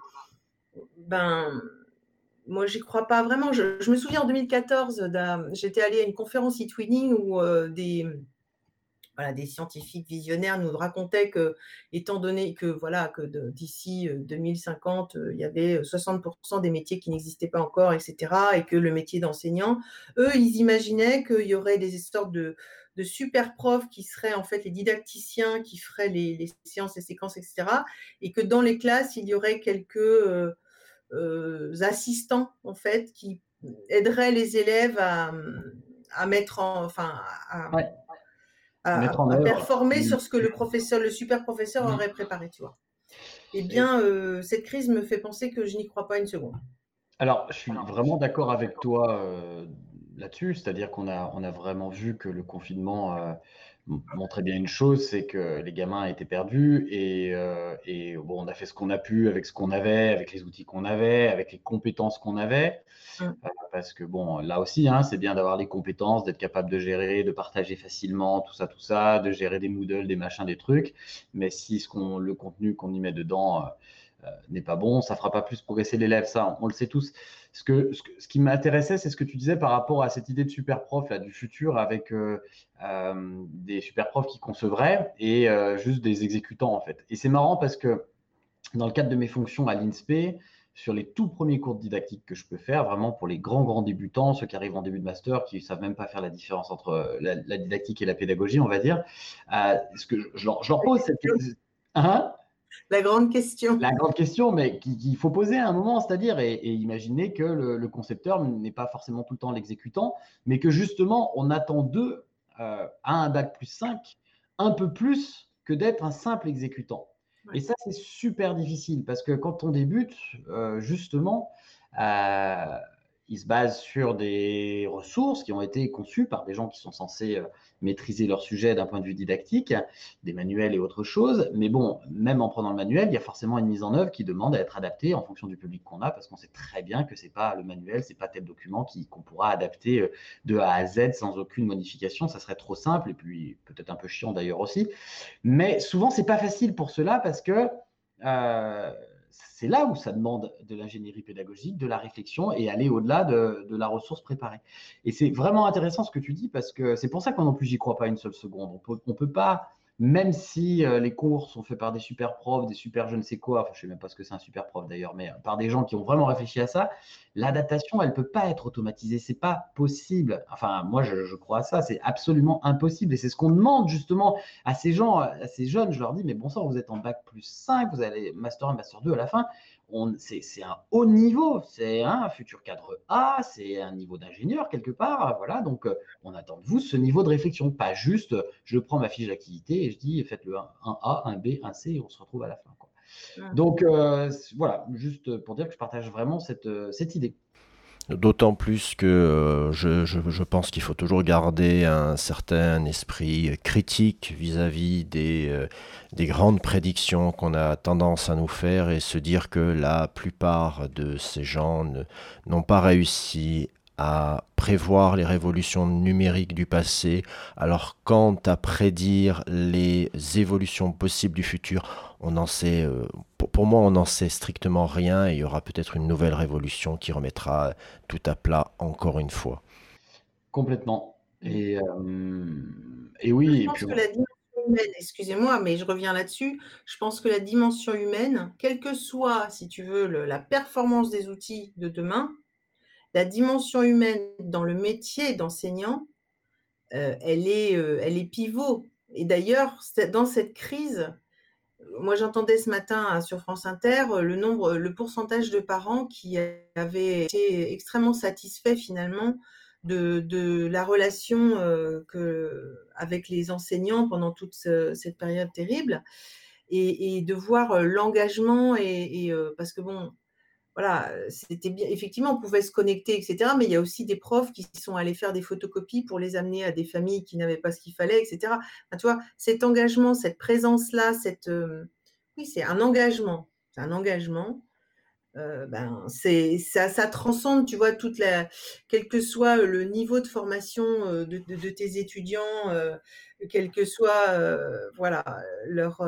Ben, moi, j'y crois pas vraiment. Je, je, me souviens en 2014, j'étais allée à une conférence e-twinning où des des scientifiques visionnaires nous racontaient que, étant donné que voilà que d'ici 2050, euh, euh, il y avait 60% des métiers qui n'existaient pas encore, etc., et que le métier d'enseignant, eux, ils imaginaient qu'il y aurait des sortes de, super profs qui seraient en fait les didacticiens qui feraient les, séances, les séquences, etc., et que dans les classes, il y aurait quelques euh, assistants en fait qui aideraient les élèves à, mettre en, à, performer sur ce que le professeur, le super professeur aurait préparé, tu vois. Eh bien, euh, cette crise me fait penser que je n'y crois pas une seconde. Alors, je suis vraiment d'accord avec toi euh, là-dessus, c'est-à-dire qu'on a, on a vraiment vu que le confinement euh, montrait bien une chose, c'est que les gamins étaient perdus et, et, bon, on a fait ce qu'on a pu avec ce qu'on avait, avec les outils qu'on avait, avec les compétences qu'on avait. Mmh. Euh, parce que bon, là aussi, hein, c'est bien d'avoir les compétences, d'être capable de gérer, de partager facilement, tout ça, tout ça, de gérer des Moodle, des machins, des trucs. Mais si ce qu'on, le contenu qu'on y met dedans euh, euh, n'est pas bon, ça fera pas plus progresser l'élève. Ça, on, le sait tous. Ce, que, ce, qui m'intéressait, c'est ce que tu disais par rapport à cette idée de super prof là, du futur avec des super profs qui concevraient et juste des exécutants en fait. Et c'est marrant parce que dans le cadre de mes fonctions à l'INSPE, sur les tout premiers cours de didactique que je peux faire, vraiment pour les grands, grands débutants, ceux qui arrivent en début de master, qui ne savent même pas faire la différence entre euh, la, didactique et la pédagogie, on va dire. Euh, ce que je, leur, pose cette question. Hein? la grande question. La grande question, mais qu'il faut poser à un moment, c'est-à-dire, et, imaginer que le, concepteur n'est pas forcément tout le temps l'exécutant, mais que justement, on attend d'eux, euh, à un bac plus 5, un peu plus que d'être un simple exécutant. Et ça, c'est super difficile parce que quand on débute, euh, justement, euh, il se base sur des ressources qui ont été conçues par des gens qui sont censés euh, maîtriser leur sujet d'un point de vue didactique, des manuels et autre chose. Mais bon, même en prenant le manuel, il y a forcément une mise en œuvre qui demande à être adaptée en fonction du public qu'on a, parce qu'on sait très bien que c'est pas le manuel, c'est pas tel document qu'on pourra adapter euh, de A à Z sans aucune modification. Ça serait trop simple et puis peut-être un peu chiant d'ailleurs aussi. Mais souvent, c'est pas facile pour cela parce que euh, c'est là où ça demande de l'ingénierie pédagogique, de la réflexion et aller au-delà de, la ressource préparée. Et c'est vraiment intéressant ce que tu dis parce que c'est pour ça qu'en plus j'y crois pas une seule seconde. On ne peut pas même si euh, les cours sont faits par des super profs, des super je ne sais quoi, enfin, je ne sais même pas ce que c'est un super prof d'ailleurs, mais euh, par des gens qui ont vraiment réfléchi à ça, l'adaptation, elle ne peut pas être automatisée. C'est pas possible. Enfin, moi, je, crois à ça. C'est absolument impossible. Et c'est ce qu'on demande justement à ces gens, à ces jeunes. Je leur dis, mais bon sang, vous êtes en bac plus 5, vous allez master 1, master 2 à la fin c'est un haut niveau, c'est un futur cadre A, c'est un niveau d'ingénieur quelque part. Voilà, donc euh, on attend de vous ce niveau de réflexion, pas juste je prends ma fiche d'activité et je dis faites-le un, A, un B, un C et on se retrouve à la fin. Donc euh, voilà, juste pour dire que je partage vraiment cette, euh, cette idée. D'autant plus que euh, je, pense qu'il faut toujours garder un certain esprit critique vis-à-vis des, euh, des, grandes prédictions qu'on a tendance à nous faire et se dire que la plupart de ces gens n'ont pas réussi à prévoir les révolutions numériques du passé, alors quant à prédire les évolutions possibles du futur, on en sait, euh, pour, moi, on n'en sait strictement rien et il y aura peut-être une nouvelle révolution qui remettra tout à plat encore une fois. Complètement. Et, euh, et oui. Je pense que la dimension humaine, excusez-moi, mais je reviens là-dessus. Je pense que la dimension humaine, quelle que soit, si tu veux, la performance des outils de demain, la dimension humaine dans le métier d'enseignant, euh, elle, est, euh, elle est pivot. Et d'ailleurs, dans cette crise, moi j'entendais ce matin sur France Inter le nombre, le pourcentage de parents qui avaient été extrêmement satisfaits finalement de, la relation euh, avec les enseignants pendant toute cette période terrible et, de voir l'engagement et, parce que bon voilà, c'était bien. Effectivement, on pouvait se connecter, etc. Mais il y a aussi des profs qui sont allés faire des photocopies pour les amener à des familles qui n'avaient pas ce qu'il fallait, etc. tu vois, cet engagement, cette présence-là, cette, oui, c'est un engagement. C'est un engagement. ben, c'est ça, transcende, tu vois, toute la, quel que soit le niveau de formation de, de, tes étudiants, quel que soit, voilà, leur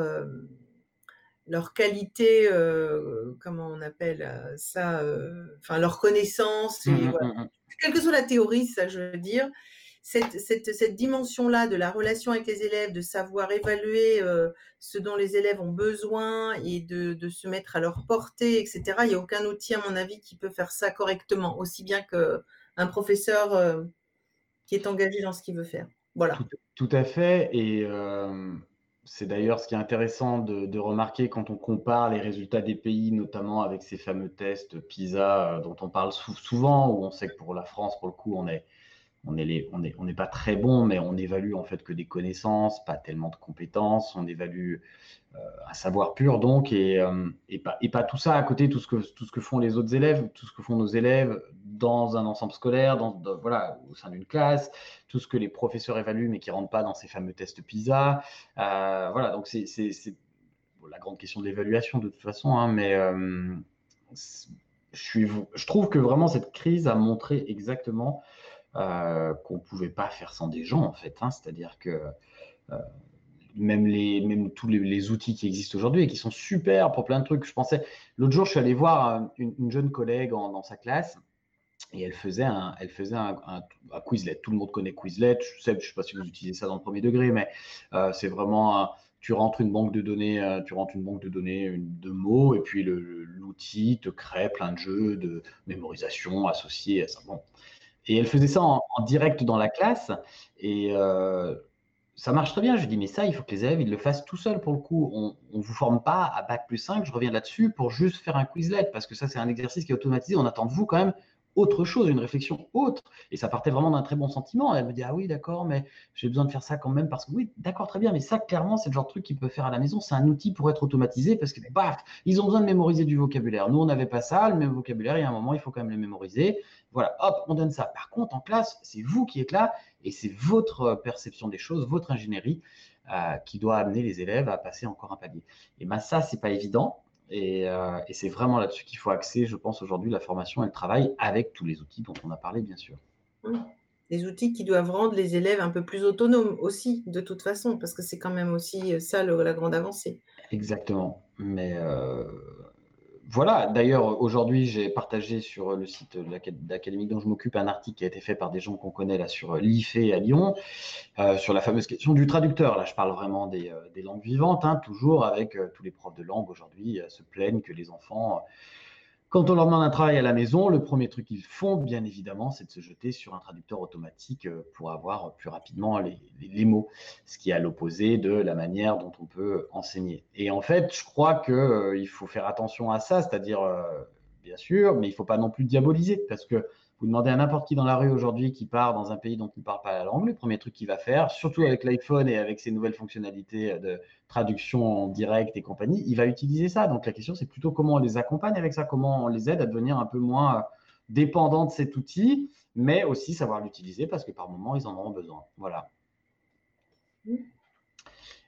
leur qualité, euh, comment on appelle euh, ça, euh, enfin leur connaissance, mmh, mmh, mmh, quelle que soit la théorie, ça je veux dire, cette, cette, cette dimension-là de la relation avec les élèves, de savoir évaluer ce dont les élèves ont besoin et de, de, se mettre à leur portée, etc. Il n'y a aucun outil, à mon avis, qui peut faire ça correctement, aussi bien qu'un professeur qui est engagé dans ce qu'il veut faire. Voilà. Tout, tout à fait. Et c'est d'ailleurs ce qui est intéressant de, remarquer quand on compare les résultats des pays, notamment avec ces fameux tests PISA euh, dont on parle souvent, où on sait que pour la France, pour le coup, on est, on n'est on est, on pas très bon, mais on évalue en fait que des connaissances, pas tellement de compétences. On évalue euh, un savoir pur donc, et, euh, et, pas, et pas tout ça à côté, tout ce, que, tout ce que font les autres élèves, tout ce que font nos élèves dans un ensemble scolaire, dans, voilà, au sein d'une classe, tout ce que les professeurs évaluent mais qui rentrent pas dans ces fameux tests PISA. Euh, voilà, donc c'est la grande question de l'évaluation de toute façon, hein, mais je, suis, je trouve que vraiment cette crise a montré exactement qu'on ne pouvait pas faire sans des gens en fait. Hein, C'est-à-dire que même, les, même tous les, outils qui existent aujourd'hui et qui sont super pour plein de trucs. Je pensais, l'autre jour, je suis allé voir euh, une, jeune collègue dans sa classe et elle faisait un, elle faisait un, Quizlet. Tout le monde connaît Quizlet. Je sais, je sais pas si vous utilisez ça dans le premier degré, mais euh, c'est vraiment, tu rentres une banque de données, euh, tu rentres une banque de données de mots et puis l'outil te crée plein de jeux de mémorisation associés à ça. Bon. Et elle faisait ça en, direct dans la classe et ça marche très bien. Je dis, mais ça, il faut que les élèves ils le fassent tout seuls pour le coup. On ne vous forme pas à Bac plus 5, je reviens là-dessus, pour juste faire un Quizlet, parce que ça, c'est un exercice qui est automatisé. On attend de vous quand même autre chose, une réflexion autre. Et ça partait vraiment d'un très bon sentiment. Elle me dit, ah oui, d'accord, mais j'ai besoin de faire ça quand même, parce que oui, d'accord, très bien, mais ça, clairement, c'est le genre de truc qu'ils peuvent faire à la maison. C'est un outil pour être automatisé, parce que, baf, ils ont besoin de mémoriser du vocabulaire. Nous, on n'avait pas ça, le même vocabulaire, il y a un moment, il faut quand même le mémoriser. Voilà, hop, on donne ça. Par contre, en classe, c'est vous qui êtes là et c'est votre perception des choses, votre ingénierie euh, qui doit amener les élèves à passer encore un palier. Et bien ça, c'est pas évident. Et, euh, et c'est vraiment là-dessus qu'il faut axer, je pense, aujourd'hui, la formation et le travail avec tous les outils dont on a parlé, bien sûr. Mmh. Des outils qui doivent rendre les élèves un peu plus autonomes aussi, de toute façon, parce que c'est quand même aussi ça le- la grande avancée. Exactement. Mais euh, voilà, d'ailleurs, aujourd'hui, j'ai partagé sur le site d'académie dont je m'occupe un article qui a été fait par des gens qu'on connaît là sur l'IFE à Lyon, euh, sur la fameuse question du traducteur. Là, je parle vraiment des, euh, langues vivantes, hein, toujours avec euh, tous les profs de langue aujourd'hui euh, se plaignent que les enfants, euh, quand on leur demande un travail à la maison, le premier truc qu'ils font, bien évidemment, c'est de se jeter sur un traducteur automatique euh, pour avoir plus rapidement les, mots, ce qui est à l'opposé de la manière dont on peut enseigner. Et en fait, je crois qu'il faut faire attention à ça, c'est-à-dire, euh, bien sûr, mais il ne faut pas non plus diaboliser, parce que vous demandez à n'importe qui dans la rue aujourd'hui qui part dans un pays dont il ne parle pas la langue, le premier truc qu'il va faire, surtout avec l'iPhone et avec ses nouvelles fonctionnalités de traduction en direct et compagnie, il va utiliser ça. Donc la question, c'est plutôt comment on les accompagne avec ça, comment on les aide à devenir un peu moins euh, dépendants de cet outil, mais aussi savoir l'utiliser parce que par moment, ils en auront besoin. Voilà.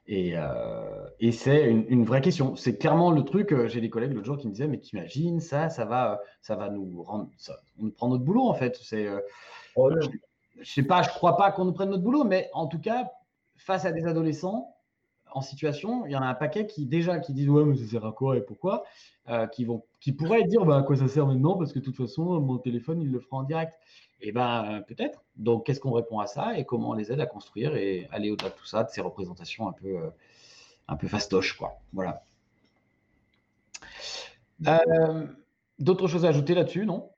Et, euh, et c'est une, une vraie question. C'est clairement le truc. euh, J'ai des collègues l'autre jour qui me disaient, mais t'imagines ça, ça va, euh, ça va nous rendre, ça, on nous prend notre boulot en fait. C'est, euh, je, je sais pas, je crois pas qu'on nous prenne notre boulot, mais en tout cas, face à des adolescents en situation, il y en a un paquet qui déjà qui disent ouais mais ça sert à quoi et pourquoi, euh, qui vont, qui pourraient dire bah à quoi ça sert maintenant parce que de toute façon mon téléphone il le fera en direct. Et ben peut-être. Donc qu'est-ce qu'on répond à ça et comment on les aide à construire et aller au-delà de tout ça, de ces représentations un peu, euh, un peu fastoches quoi. Voilà. Euh, D'autres choses à ajouter là-dessus, non?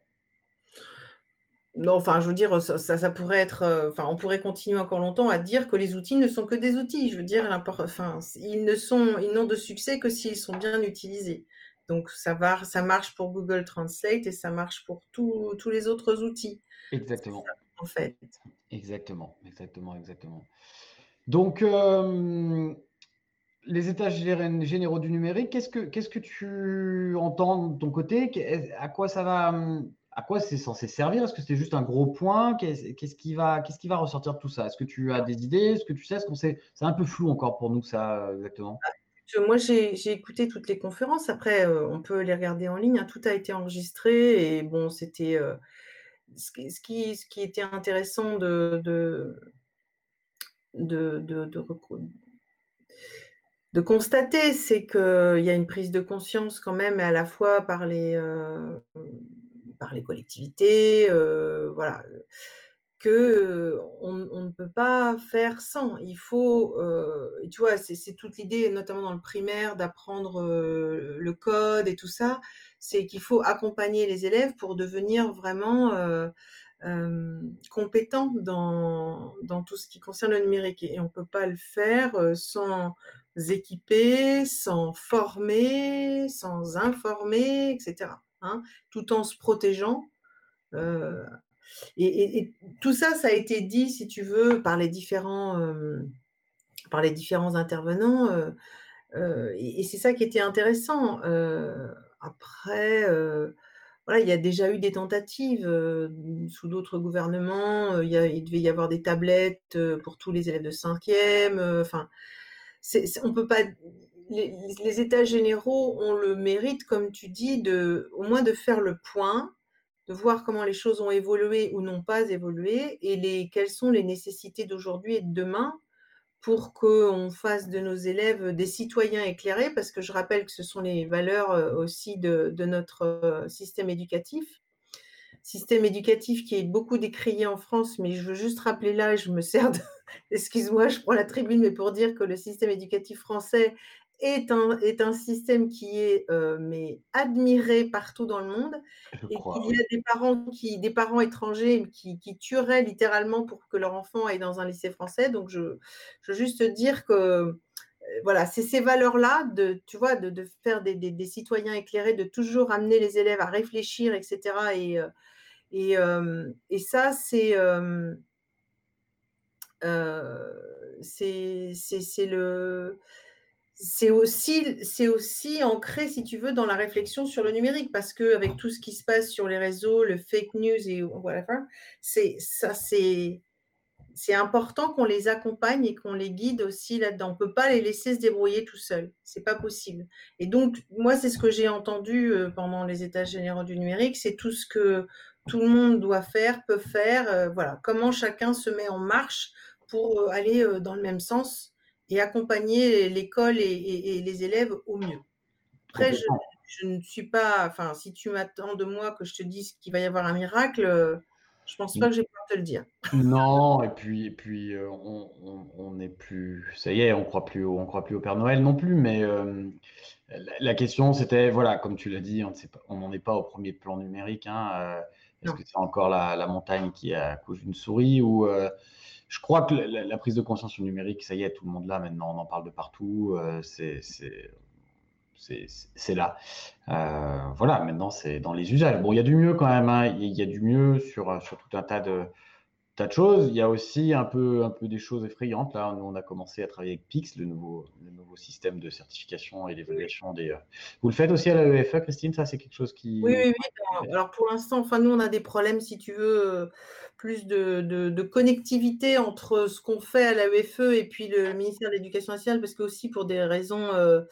Non, enfin, je veux dire, ça, ça, ça pourrait être, euh, enfin, on pourrait continuer encore longtemps à dire que les outils ne sont que des outils. Je veux dire, enfin, ils ne sont, ils n'ont de succès que s'ils sont bien utilisés. Donc, ça va, ça marche pour Google Translate et ça marche pour tous tous les autres outils, Exactement. en fait. Exactement, exactement, exactement. Donc, euh, les gé- généraux du numérique, qu'est-ce que, qu'est-ce que tu entends de ton côté? À quoi ça va, hum, à quoi c'est censé servir? Est-ce que c'est juste un gros point? Qu'est-ce qui va, qui va ressortir de tout ça? Est-ce que tu as des idées? Est-ce que tu sais? Sait? C'est un peu flou encore pour nous, ça, exactement. Je- Moi, j'ai écouté toutes les conférences. Après, euh, on peut les regarder en ligne. hein. Tout a été enregistré et bon, c'était euh, ce qui, ce qui, ce était intéressant de constater, c'est qu'il y a une prise de conscience quand même, à la fois par les, euh, par les collectivités, euh, voilà, que euh, on, ne peut pas faire sans. Il faut, euh, tu vois, c'est toute l'idée, notamment dans le primaire, d'apprendre le code et tout ça, c'est qu'il faut accompagner les élèves pour devenir vraiment euh, compétents dans, dans tout ce qui concerne le numérique. Et on ne peut pas le faire sans équiper, sans former, sans informer, etc. hein, tout en se protégeant. Euh, et, tout ça, ça a été dit, si tu veux, par les différents, euh, par les différents intervenants. euh, et c'est ça qui était intéressant. Après, il y a déjà eu des tentatives sous d'autres gouvernements. il, devait y avoir des tablettes pour tous les élèves de cinquième. Enfin, on peut pas. Les, États généraux ont le mérite, comme tu dis, au moins de faire le point, de voir comment les choses ont évolué ou n'ont pas évolué, et les, quelles sont les nécessités d'aujourd'hui et de demain pour qu'on fasse de nos élèves des citoyens éclairés, parce que je rappelle que ce sont les valeurs euh, aussi de, de notre euh, système éducatif. Système éducatif qui est beaucoup décrié en France, mais je veux juste rappeler là, je me sers de, excuse-moi, je prends la tribune, mais pour dire que le système éducatif français est un, est un système qui est euh, mais admiré partout dans le monde Je et crois, qu'il y a des parents qui des parents étrangers qui, qui tueraient littéralement pour que leur enfant aille dans un lycée français. Donc je, je veux juste dire que euh, voilà, c'est ces valeurs-là de tu vois de, de faire des, des, des citoyens éclairés, de toujours amener les élèves à réfléchir, etc. Et et, euh, et ça c'est euh, euh, c'est le c'est aussi, ancré, si tu veux, dans la réflexion sur le numérique, parce que avec tout ce qui se passe sur les réseaux, le fake news et whatever, c'est important qu'on les accompagne et qu'on les guide aussi là-dedans. On ne peut pas les laisser se débrouiller tout seuls. C'est pas possible. Et donc, moi, c'est ce que j'ai entendu euh, pendant les états généraux du numérique. C'est tout ce que tout le monde doit faire, peut faire. Euh, voilà. Comment chacun se met en marche pour euh, aller dans le même sens et accompagner l'école et, les élèves au mieux. Après, je, ne suis pas, enfin, si tu m'attends de moi que je te dise qu'il va y avoir un miracle, je pense pas que je vais pouvoir te le dire. Non, et puis, et puis euh, on n'est plus. Ça y est, on croit plus, on croit plus au Père Noël non plus. Mais euh, la, question, c'était, voilà, comme tu l'as dit, on n'en est pas au premier plan numérique. Hein, euh, Est-ce que c'est encore la, montagne qui accouche d'une souris ou je crois que la, prise de conscience numérique, ça y est, tout le monde là maintenant, on en parle de partout. c'est c'est là. Euh, voilà, maintenant c'est dans les usages. Bon, il y a du mieux quand même, hein. il y, a du mieux sur, sur tout un tas de, tas de choses. Il y a aussi un peu, un peu des choses effrayantes. Là, nous, on a commencé à travailler avec PIX, le nouveau, le nouveau système de certification et d'évaluation des. Euh, vous le faites aussi à l'AEFE, Christine Ça, c'est quelque chose qui. Oui, oui, oui. Alors, pour l'instant, enfin, nous, on a des problèmes, si tu veux, plus de, de, connectivité entre ce qu'on fait à l'AEFE et puis le ministère de l'Éducation nationale, parce que aussi pour des raisons. Euh,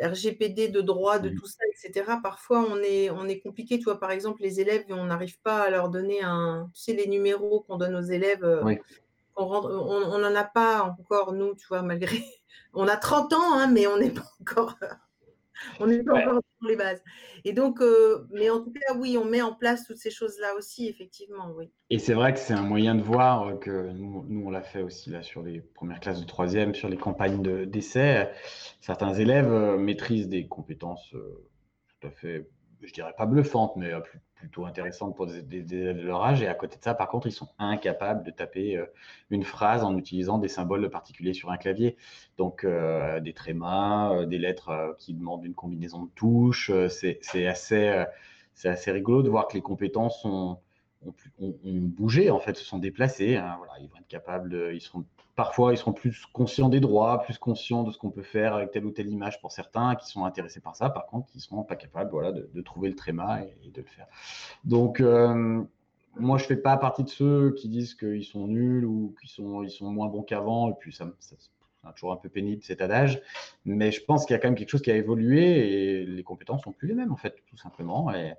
RGPD de droit, de tout ça, etc. Parfois, on est, on est compliqué. Tu vois, par exemple, les élèves, on n'arrive pas à leur donner un. Tu sais, les numéros qu'on donne aux élèves, euh, on n'en a pas encore, nous, tu vois, malgré. On a 30 ans, hein, mais on n'est pas encore. on n'est pas encore dans les bases. Et donc, euh, mais en tout cas, oui, on met en place toutes ces choses-là aussi, effectivement, oui. Et c'est vrai que c'est un moyen de voir que nous, nous on l'a fait aussi là sur les premières classes de troisième, sur les campagnes d'essai. Certains élèves euh, maîtrisent des compétences euh, tout à fait, je dirais pas bluffantes, mais plus, plutôt intéressante pour des, élèves de leur âge. Et à côté de ça, par contre, ils sont incapables de taper euh, une phrase en utilisant des symboles particuliers sur un clavier. Donc, euh, des trémas, euh, des lettres qui demandent une combinaison de touches. c'est assez, assez rigolo de voir que les compétences ont, bougé, en fait, se sont déplacées. Hein. voilà, ils vont être capables de, ils seront parfois ils seront plus conscients des droits, plus conscients de ce qu'on peut faire avec telle ou telle image pour certains qui sont intéressés par ça. Par contre, ils ne seront pas capables de, trouver le tréma et, de le faire. Donc, euh, moi, je ne fais pas partie de ceux qui disent qu'ils sont nuls ou qu'ils sont, moins bons qu'avant. Et puis, ça, c'est toujours un peu pénible cet adage. Mais je pense qu'il y a quand même quelque chose qui a évolué et les compétences sont plus les mêmes, en fait, tout simplement. Et,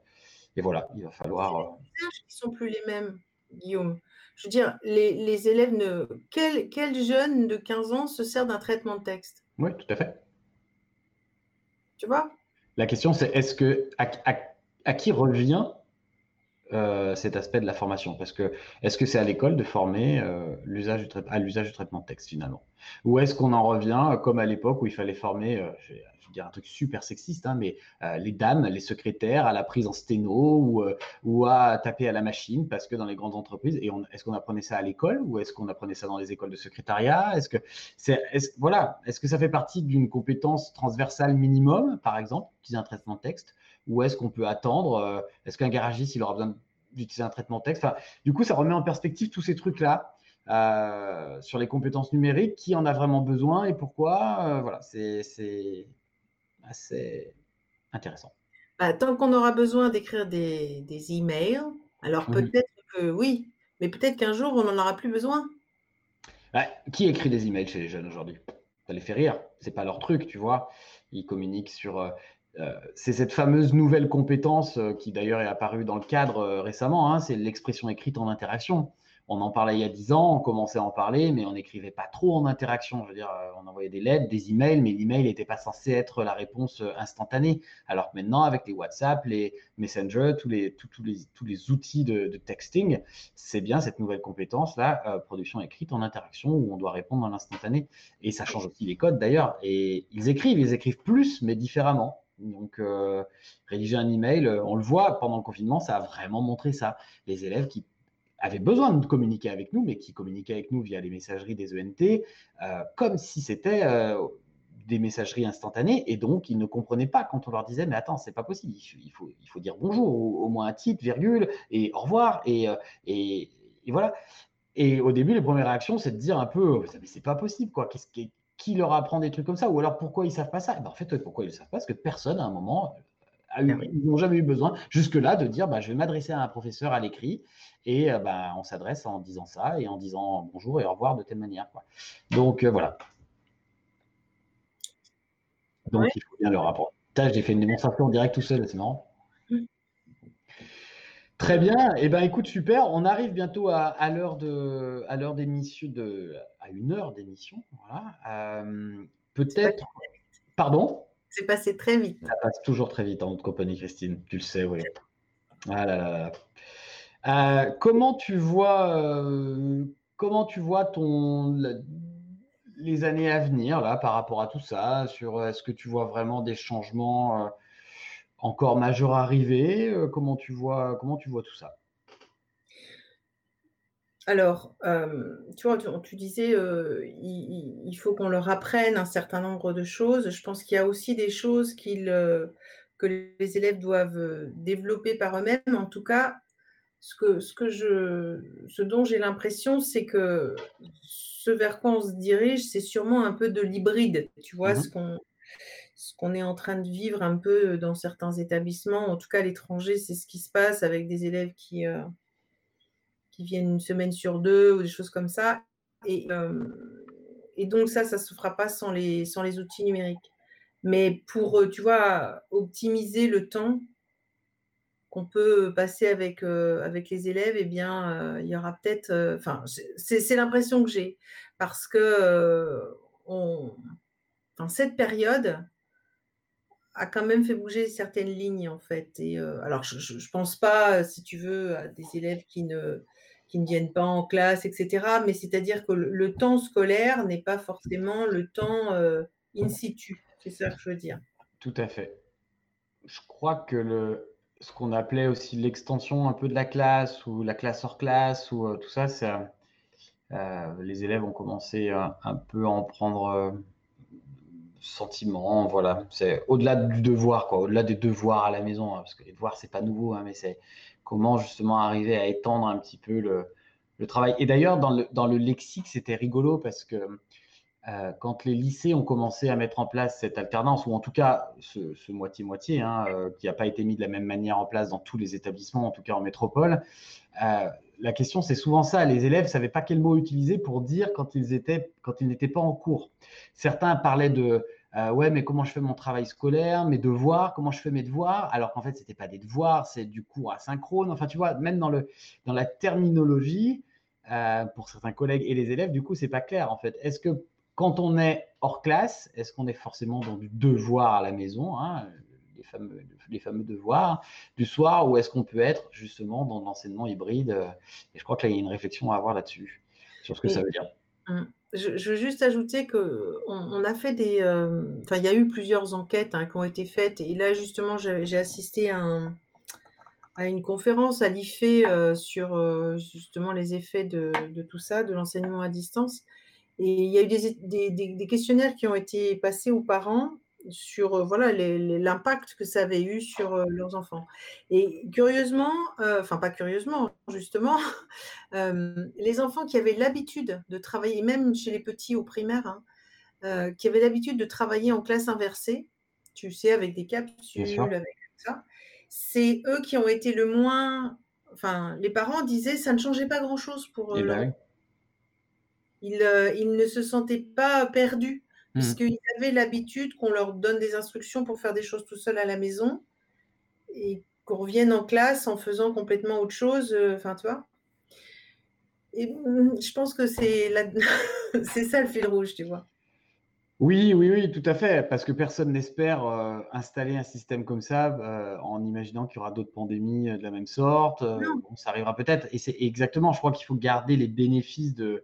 voilà, il va falloir. Les euh, qui sont plus les mêmes, Guillaume je veux dire, les, élèves ne. Quel, quel, jeune de 15 ans se sert d'un traitement de texte? Oui, tout à fait. Tu vois? La question, c'est est-ce que. À, qui revient euh, cet aspect de la formation? Parce que est-ce que c'est à l'école de former euh, l'usage à l'usage du traitement de texte finalement? Ou est-ce qu'on en revient euh, comme à l'époque où il fallait former, dire un truc super sexiste, hein, mais les dames, les secrétaires à la prise en sténo ou, ou à taper à la machine, parce que dans les grandes entreprises, est-ce qu'on apprenait ça à l'école ou est-ce qu'on apprenait ça dans les écoles de secrétariat? Est-ce que voilà, est-ce que ça fait partie d'une compétence transversale minimum, par exemple, utiliser un traitement de texte, ou est-ce qu'on peut attendre euh, Est-ce qu'un garagiste, il aura besoin d'utiliser un traitement de texte? Enfin, Du coup, ça remet en perspective tous ces trucs-là. sur les compétences numériques, qui en a vraiment besoin et pourquoi. voilà, c'est assez intéressant. Bah, tant qu'on aura besoin d'écrire des, des, emails, alors peut-être que oui, mais peut-être qu'un jour on n'en aura plus besoin. qui écrit des emails chez les jeunes aujourd'hui? Ça les fait rire, c'est pas leur truc, tu vois. Ils communiquent sur. Euh, euh, c'est cette fameuse nouvelle compétence euh, qui d'ailleurs est apparue dans le cadre récemment, hein, c'est l'expression écrite en interaction on en parlait il y a dix ans, on commençait à en parler, mais on n'écrivait pas trop en interaction. Euh, on envoyait des lettres, des emails, mais l'email n'était pas censé être la réponse euh, instantanée. Alors que maintenant, avec les WhatsApp, les Messenger, tous les, outils de, texting, c'est bien cette nouvelle compétence-là, euh, production écrite en interaction, où on doit répondre dans l'instantané. Et ça change aussi les codes d'ailleurs. Et ils écrivent, ils écrivent plus, mais différemment. Donc, rédiger un email, on le voit pendant le confinement, ça a vraiment montré ça. Les élèves qui avaient besoin de communiquer avec nous, mais qui communiquaient avec nous via les messageries des ENT, euh, comme si c'était euh, des messageries instantanées, et donc ils ne comprenaient pas quand on leur disait, mais attends, c'est pas possible, il faut, dire bonjour, au, moins un titre, virgule, et au revoir, et, euh, et, voilà. Et au début, les premières réactions, c'est de dire un peu, mais c'est pas possible, quoi, qu'est-ce qui, qui leur apprend des trucs comme ça Ou alors pourquoi ils savent pas ça? Eh ben, En fait, pourquoi ils ne savent pas? Parce que personne, à un moment, a eu, ah ils n'ont jamais eu besoin jusque-là de dire bah, je vais m'adresser à un professeur à l'écrit et euh, bah, on s'adresse en disant ça et en disant bonjour et au revoir de telle manière. Quoi. Donc euh, voilà. Donc il faut bien leur apprendre. J'ai fait une démonstration en direct tout seul, c'est marrant. Très bien. Eh ben, écoute, super. On arrive bientôt à, l'heure de, à l'heure d'émission, de, à une heure d'émission. Voilà. Euh, peut-être. Pardon? C'est passé très vite. Ça passe toujours très vite en haute compagnie, Christine. Tu le sais, oui. Ah là là. Euh, comment tu vois, euh, comment tu vois ton les années à venir là par rapport à tout ça? Sur est-ce que tu vois vraiment des changements encore majeur arrivé euh, Comment tu vois comment tu vois tout ça? Alors, euh, tu vois, tu, disais, euh, il, faut qu'on leur apprenne un certain nombre de choses. Je pense qu'il y a aussi des choses que les élèves doivent développer par eux-mêmes. En tout cas, ce, que, ce, que je, ce dont j'ai l'impression, c'est que ce vers quoi on se dirige, c'est sûrement un peu de l'hybride. Tu vois, mmh ce qu'on ce qu'on est en train de vivre un peu dans certains établissements, en tout cas à l'étranger, c'est ce qui se passe avec des élèves qui, euh, qui viennent une semaine sur deux ou des choses comme ça. Et, euh, et donc ça, ça ne se fera pas sans les, sans les outils numériques. Mais pour, euh, tu vois, optimiser le temps qu'on peut passer avec, avec les élèves, eh bien, il y aura peut-être, enfin, c'est l'impression que j'ai, parce que on, dans cette période, a quand même fait bouger certaines lignes en fait. Et euh, alors je, ne pense pas, si tu veux, à des élèves qui ne qui ne viennent pas en classe, etc. Mais c'est-à-dire que le, temps scolaire n'est pas forcément le temps euh, in situ. C'est ça que je veux dire. Tout à fait. Je crois que le, ce qu'on appelait aussi l'extension un peu de la classe ou la classe hors classe ou euh, tout ça, c'est les élèves ont commencé un peu à en prendre sentiment, voilà. C'est au-delà du devoir, quoi, au-delà des devoirs à la maison, hein, parce que les devoirs, c'est pas nouveau, hein, mais c'est comment justement arriver à étendre un petit peu le, travail. Et d'ailleurs, dans le, dans le lexique, c'était rigolo parce que euh, quand les lycées ont commencé à mettre en place cette alternance, ou en tout cas ce moitié-moitié, hein, euh, qui n'a pas été mis de la même manière en place dans tous les établissements, en tout cas en métropole, euh, la question c'est souvent ça. Les élèves ne savaient pas quel mot utiliser pour dire quand ils étaient, quand ils n'étaient pas en cours. Certains parlaient de ouais, mais comment je fais mon travail scolaire, mes devoirs, comment je fais mes devoirs, alors qu'en fait, ce n'était pas des devoirs, c'est du cours asynchrone. Enfin, tu vois, même dans, la terminologie, pour certains collègues et les élèves, du coup, c'est pas clair en fait. Est-ce que quand on est hors classe, est-ce qu'on est forcément dans du devoir à la maison, hein, les, fameux, les fameux devoirs du soir, ou est-ce qu'on peut être justement dans l'enseignement hybride Et je crois qu'il y a une réflexion à avoir là-dessus, sur ce que ça veut dire. Hum, je, veux juste ajouter que on, a fait des, euh, enfin, il y a eu plusieurs enquêtes hein, qui ont été faites, et là justement, j'ai assisté à, une conférence à l'IFE euh, sur euh, justement les effets de, de, tout ça, de l'enseignement à distance. Et il y a eu des, questionnaires qui ont été passés aux parents sur euh, voilà l'impact que ça avait eu sur euh, leurs enfants. Et curieusement, euh, enfin pas curieusement, justement, les enfants qui avaient l'habitude de travailler, même chez les petits au primaire, hein, qui avaient l'habitude de travailler en classe inversée, tu sais, avec des capsules, avec ça, c'est eux qui ont été le moins. Enfin, les parents disaient ça ne changeait pas grand-chose pour eux. Euh, ils, ne se sentaient pas perdus, mmh. puisqu'ils avaient l'habitude qu'on leur donne des instructions pour faire des choses tout seul à la maison, et qu'on revienne en classe en faisant complètement autre chose. Euh, enfin, tu vois. Et mmh, je pense que c'est c'est ça le fil rouge, tu vois. Oui, oui, oui, tout à fait, parce que personne n'espère euh, installer un système comme ça en imaginant qu'il y aura d'autres pandémies de la même sorte. ça arrivera peut-être, et c'est exactement, je crois qu'il faut garder les bénéfices de,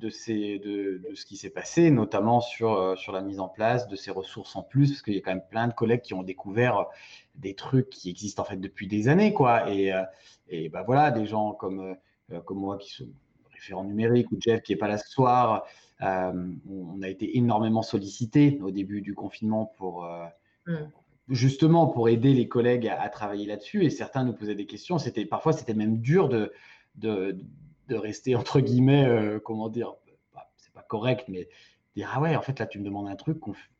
de, ces, de, ce qui s'est passé, notamment sur, euh, sur la mise en place de ces ressources en plus, parce qu'il y a quand même plein de collègues qui ont découvert des trucs qui existent en fait depuis des années, quoi. Et, euh, et bah voilà, des gens comme, euh, comme moi qui sont référents numériques ou Jeff qui n'est pas là ce soir, on a été énormément sollicité au début du confinement pour mm. justement pour aider les collègues à, travailler là-dessus. Et certains nous posaient des questions. C'était parfois c'était même dur de, de de rester entre guillemets, euh, comment dire, c'est pas correct, mais dire ah ouais, en fait là tu me demandes un truc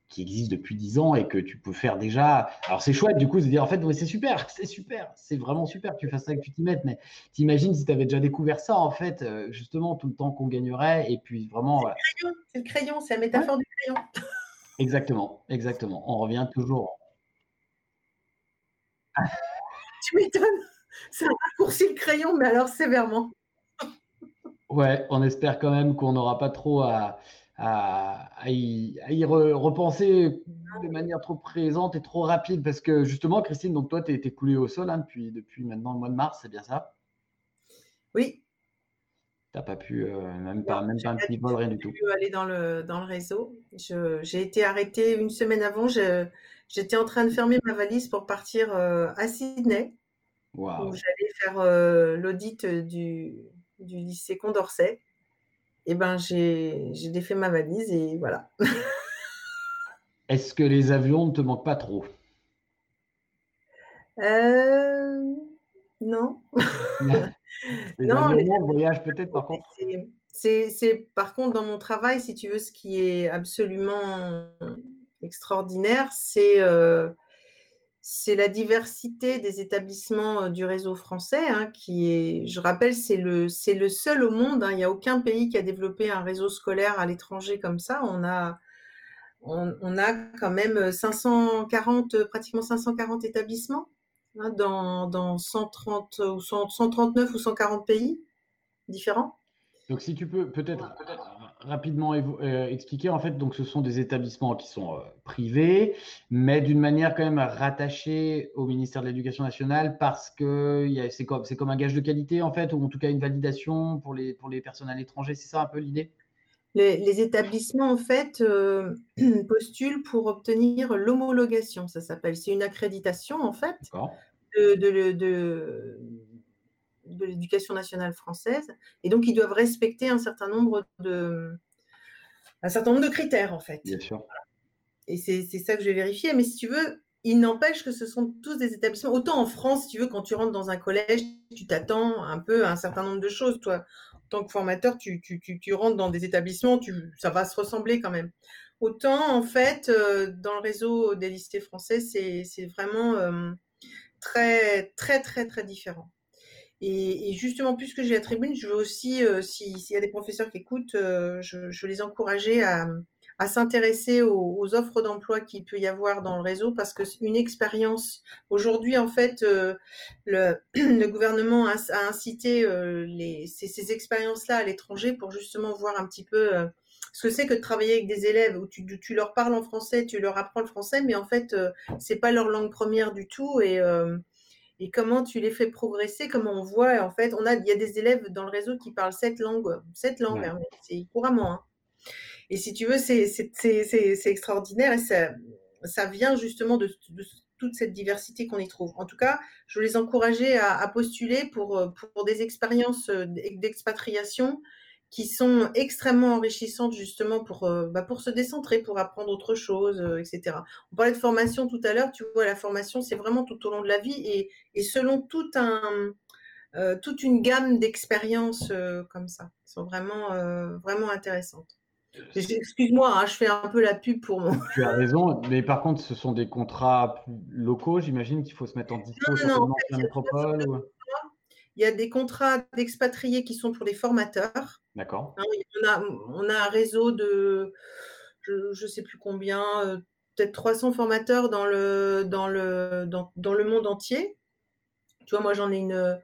qui existe depuis 10 ans et que tu peux faire déjà. Alors c'est chouette du coup de dire en fait c'est super, c'est super, c'est vraiment super que tu fasses ça et que tu t'y mettes, mais t'imagines si tu avais déjà découvert ça en fait, euh, justement tout le temps qu'on gagnerait et puis vraiment. C'est le crayon, c'est la métaphore du crayon. Exactement, exactement. On revient toujours. tu m'étonnes, ça a raccourci le crayon, mais alors sévèrement. Ouais, on espère quand même qu'on n'aura pas trop à, à, y, repenser de manière trop présente et trop rapide. Parce que justement, Christine, donc toi, tu es, coulée au sol hein, depuis, depuis maintenant le mois de mars, c'est bien ça? Oui. Tu n'as pas pu, euh, même, pas, même pas un petit vol, rien du tout. pu aller dans le, dans le réseau. J'ai été arrêtée une semaine avant. J'étais en train de fermer ma valise pour partir euh, à Sydney. Où j'allais faire euh, l'audit du, du lycée Condorcet eh ben, j'ai défait ma valise et voilà. Est-ce que les avions ne te manquent pas trop? Euh, Non. les non, avions, voyage peut-être par contre. C'est par contre dans mon travail, si tu veux, ce qui est absolument extraordinaire, c'est euh, c'est la diversité des établissements euh, du réseau français hein, qui est, je rappelle, c'est le, c'est le seul au monde. Hein. il n'y a aucun pays qui a développé un réseau scolaire à l'étranger comme ça. On a, on, a quand même 540, pratiquement 540 établissements hein, dans, dans 130 ou 139 ou 140 pays différents. Donc, si tu peux peut-être rapidement euh, expliquer, en fait, donc ce sont des établissements qui sont euh, privés, mais d'une manière quand même rattachée au ministère de l'Éducation nationale parce que c'est comme, comme un gage de qualité, en fait, ou en tout cas une validation pour les, pour les personnes à l'étranger. C'est ça un peu l'idée? Les, établissements, en fait, euh, postulent pour obtenir l'homologation, ça s'appelle. C'est une accréditation, en fait, de, de, de de l'éducation nationale française. Et donc, ils doivent respecter un certain nombre de, un certain nombre de critères, en fait. Bien sûr. Et c'est ça que je vais vérifier. Mais si tu veux, il n'empêche que ce sont tous des établissements. Autant en France, si tu veux, quand tu rentres dans un collège, tu t'attends un peu à un certain nombre de choses. Toi, en tant que formateur, tu, tu, tu, rentres dans des établissements, tu, ça va se ressembler quand même. Autant, en fait, euh, dans le réseau des lycées français, c'est vraiment euh, très, très, très, très différent. Et, justement, puisque j'ai la tribune, je veux aussi, euh, s'il y a des professeurs qui écoutent, euh, je, je, les encourager à, à s'intéresser aux, offres d'emploi qu'il peut y avoir dans le réseau, parce que une expérience, aujourd'hui, en fait, euh, le, le, gouvernement a, a incité les, ces, ces expériences-là à l'étranger pour justement voir un petit peu ce que c'est que de travailler avec des élèves où tu, tu, leur parles en français, tu leur apprends le français, mais en fait, c'est pas leur langue première du tout et et comment tu les fais progresser, comment on voit, en fait, on a, il y a des élèves dans le réseau qui parlent sept langues, sept langues, hein, c'est couramment. Hein. Et si tu veux, c'est extraordinaire et ça, ça vient justement de, toute cette diversité qu'on y trouve. En tout cas, je les encourager à, à postuler pour, pour des expériences d'expatriation qui sont extrêmement enrichissantes justement pour, euh, bah, pour se décentrer, pour apprendre autre chose, euh, etc. On parlait de formation tout à l'heure, tu vois, la formation, c'est vraiment tout au long de la vie et, et selon tout un, euh, toute une gamme d'expériences comme ça, qui sont vraiment, vraiment intéressantes. Excuse-moi, hein, je fais un peu la pub pour mon. Tu as raison, mais par contre, ce sont des contrats locaux, j'imagine qu'il faut se mettre en disposition dans la métropole. Ou... Il y a des contrats d'expatriés qui sont pour des formateurs. D'accord. Hein, on, a, on, a, un réseau de, je ne sais plus combien, euh, peut-être 300 formateurs dans le, dans, le, dans, dans le monde entier. Tu vois, moi, j'en ai une.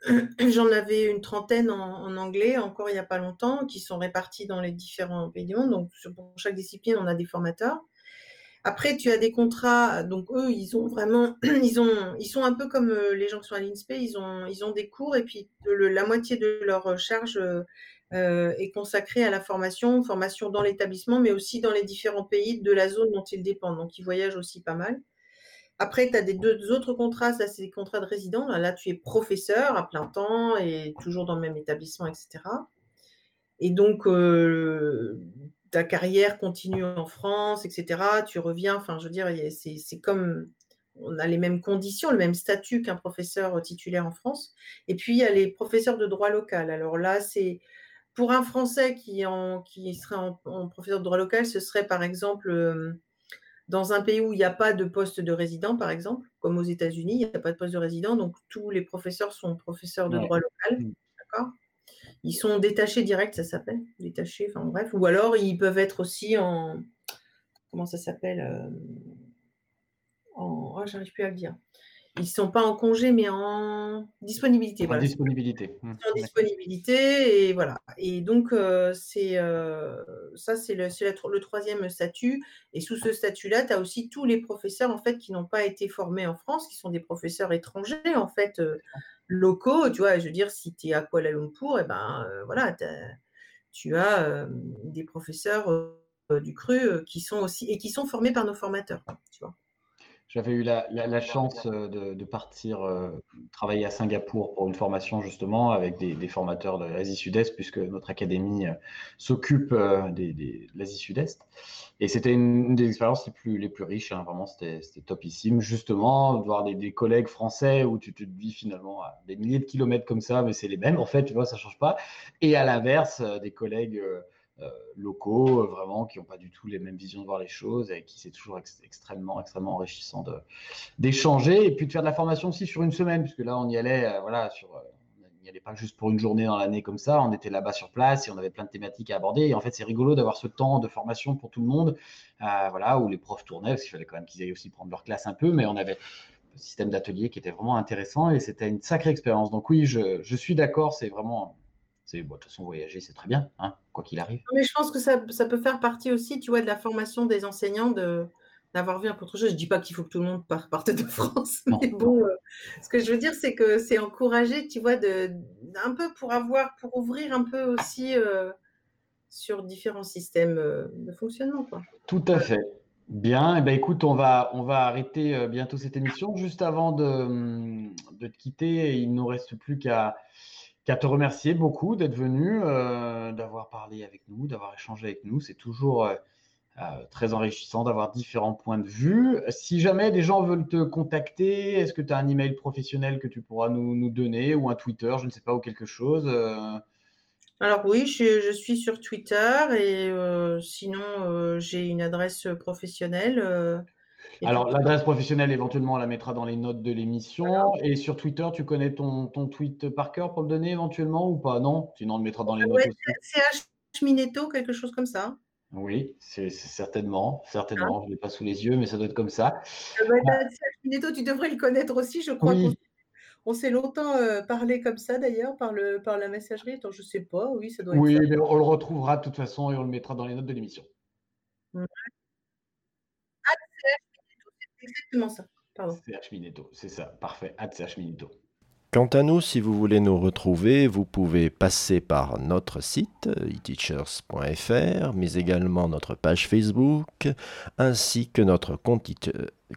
J'en avais une trentaine en, en, anglais encore il n'y a pas longtemps, qui sont répartis dans les différents pays du monde. Donc, pour chaque discipline, on a des formateurs. Après, tu as des contrats, donc eux, ils ont vraiment, ils ont, ils sont un peu comme euh, les gens qui sont à l'INSPE, ils ont, ils ont des cours et puis la moitié de leur charge euh, euh, est consacrée à la formation, formation dans l'établissement, mais aussi dans les différents pays de la zone dont ils dépendent. Donc, ils voyagent aussi pas mal. Après, tu as des deux autres contrats, ça c'est des contrats de résident. Là, tu es professeur à plein temps et toujours dans le même établissement, etc. Et donc, ta carrière continue en France, etc. Tu reviens, enfin, je veux dire, c'est comme on a les mêmes conditions, le même statut qu'un professeur titulaire en France. Et puis, il y a les professeurs de droit local. Alors là, c'est pour un Français qui, en, qui serait en, professeur de droit local, ce serait par exemple euh, dans un pays où il n'y a pas de poste de résident, par exemple, comme aux États-Unis, il n'y a pas de poste de résident, donc tous les professeurs sont professeurs de droit local. Mm. D'accord? Ils sont détachés direct, ça s'appelle? Détachés, enfin bref. Ou alors ils peuvent être aussi en. Comment ça s'appelle euh, En. Oh, j'arrive plus à le dire ils ne sont pas en congé, mais en disponibilité. En disponibilité. Mmh. En disponibilité, et voilà. Et donc, euh, c'est euh, ça, c'est le, le, troisième statut. Et sous ce statut-là, tu as aussi tous les professeurs, en fait, qui n'ont pas été formés en France, qui sont des professeurs étrangers, en fait, locaux. Tu vois, je veux dire, si tu es à Kuala Lumpur, et eh ben, voilà, tu as des professeurs du cru qui sont aussi, et qui sont formés par nos formateurs, tu vois. J'avais eu la, chance euh, de, partir euh, travailler à Singapour pour une formation justement avec des, formateurs de l'Asie Sud-Est, puisque notre académie euh, s'occupe de l'Asie Sud-Est. Et c'était une, des expériences les plus, les plus riches, hein. vraiment c'était topissime, justement, de voir des, collègues français où tu te dis finalement à des milliers de kilomètres comme ça, mais c'est les mêmes en fait, tu vois, ça change pas. Et à l'inverse, des collègues locaux, euh, vraiment, qui n'ont pas du tout les mêmes visions de voir les choses et qui c'est toujours extrêmement, extrêmement enrichissant d'échanger et puis de faire de la formation aussi sur une semaine, puisque là, on y allait, euh, voilà, sur n'y allait pas juste pour une journée dans l'année comme ça, on était là-bas sur place et on avait plein de thématiques à aborder. Et en fait, c'est rigolo d'avoir ce temps de formation pour tout le monde, voilà, où les profs tournaient, parce qu'il fallait quand même qu'ils aillent aussi prendre leur classe un peu, mais on avait un système d'atelier qui était vraiment intéressant et c'était une sacrée expérience. Donc oui, je suis d'accord, c'est vraiment de toute façon, voyager, c'est très bien, hein, quoi qu'il arrive. Mais je pense que ça, peut faire partie aussi, tu vois, de la formation des enseignants de d'avoir vu un peu autre chose. Je dis pas qu'il faut que tout le monde parte de France, mais bon, euh, ce que je veux dire, c'est que c'est encouragé, tu vois, de, un peu pour avoir, pour ouvrir un peu aussi euh, sur différents systèmes euh, de fonctionnement, quoi. Tout à fait. Bien, eh ben écoute, on va, on va arrêter bientôt cette émission. Juste avant de, de te quitter, il ne nous reste plus qu'à qu'à te remercier beaucoup d'être venu, euh, d'avoir parlé avec nous, d'avoir échangé avec nous. C'est toujours euh, euh, très enrichissant d'avoir différents points de vue. Si jamais des gens veulent te contacter, est-ce que tu as un email professionnel que tu pourras nous, nous, donner ou un Twitter, je ne sais pas, ou quelque chose alors oui, je, je, suis sur Twitter et sinon j'ai une adresse professionnelle alors, l'adresse professionnelle, éventuellement, on la mettra dans les notes de l'émission. Et sur Twitter, tu connais ton, ton, tweet par cœur pour le donner éventuellement ou pas? Non? Sinon, on le mettra dans les notes aussi. CH Mineto, quelque chose comme ça. Oui, c'est certainement. Certainement. Ah. Je ne l'ai pas sous les yeux, mais ça doit être comme ça. CH Mineto, tu devrais le connaître aussi, je crois. On s'est longtemps euh, parlé comme ça d'ailleurs par, par la messagerie. Attends, je ne sais pas. Oui, ça doit être Oui, mais on le retrouvera de toute façon et on le mettra dans les notes de l'émission. Ouais exactement ça. c'est ça, parfait. Quant à nous, si vous voulez nous retrouver, vous pouvez passer par notre site eteachers.fr, mais également notre page Facebook, ainsi que notre compte,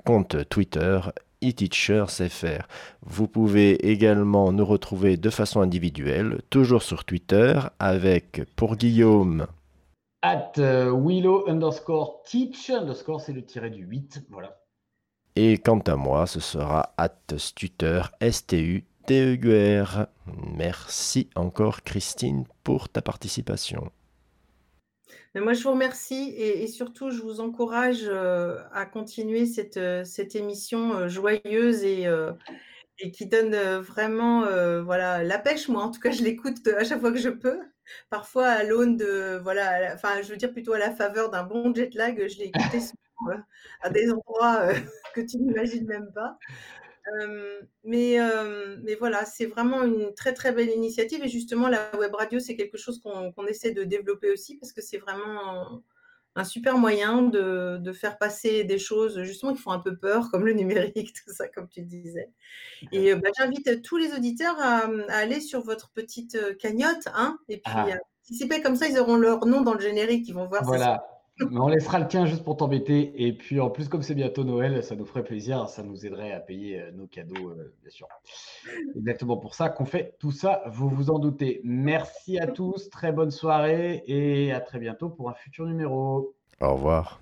compte Twitter eTeachersFR. Vous pouvez également nous retrouver de façon individuelle, toujours sur Twitter, avec pour Guillaume. At euh, Willow underscore teach, underscore c'est le tiré du 8, voilà. Et quant à moi, ce sera at stuter, S-T-U-T-E-U-R. Merci encore Christine pour ta participation. Moi, je vous remercie et, surtout, je vous encourage euh, à continuer cette, euh, cette émission euh, joyeuse et, et, qui donne vraiment voilà, la pêche. Moi, en tout cas, je l'écoute à chaque fois que je peux. Parfois, à l'aune de, voilà, enfin, je veux dire plutôt à la faveur d'un bon jet lag, je l'ai écouté à des endroits euh, que tu n'imagines même pas. Euh, mais, euh, mais voilà, c'est vraiment une très très belle initiative et justement la web radio c'est quelque chose qu'on essaie de développer aussi parce que c'est vraiment un super moyen de, de, faire passer des choses justement qui font un peu peur comme le numérique, tout ça comme tu disais. Et bah, j'invite tous les auditeurs à, aller sur votre petite cagnotte hein, et puis ah. participer comme ça ils auront leur nom dans le générique, ils vont voir. Voilà on laissera le tien juste pour t'embêter. Et puis en plus, comme c'est bientôt Noël, ça nous ferait plaisir. Ça nous aiderait à payer euh, nos cadeaux, euh, bien sûr. Exactement pour ça qu'on fait tout ça, vous vous en doutez. Merci à tous, très bonne soirée et à très bientôt pour un futur numéro. Au revoir.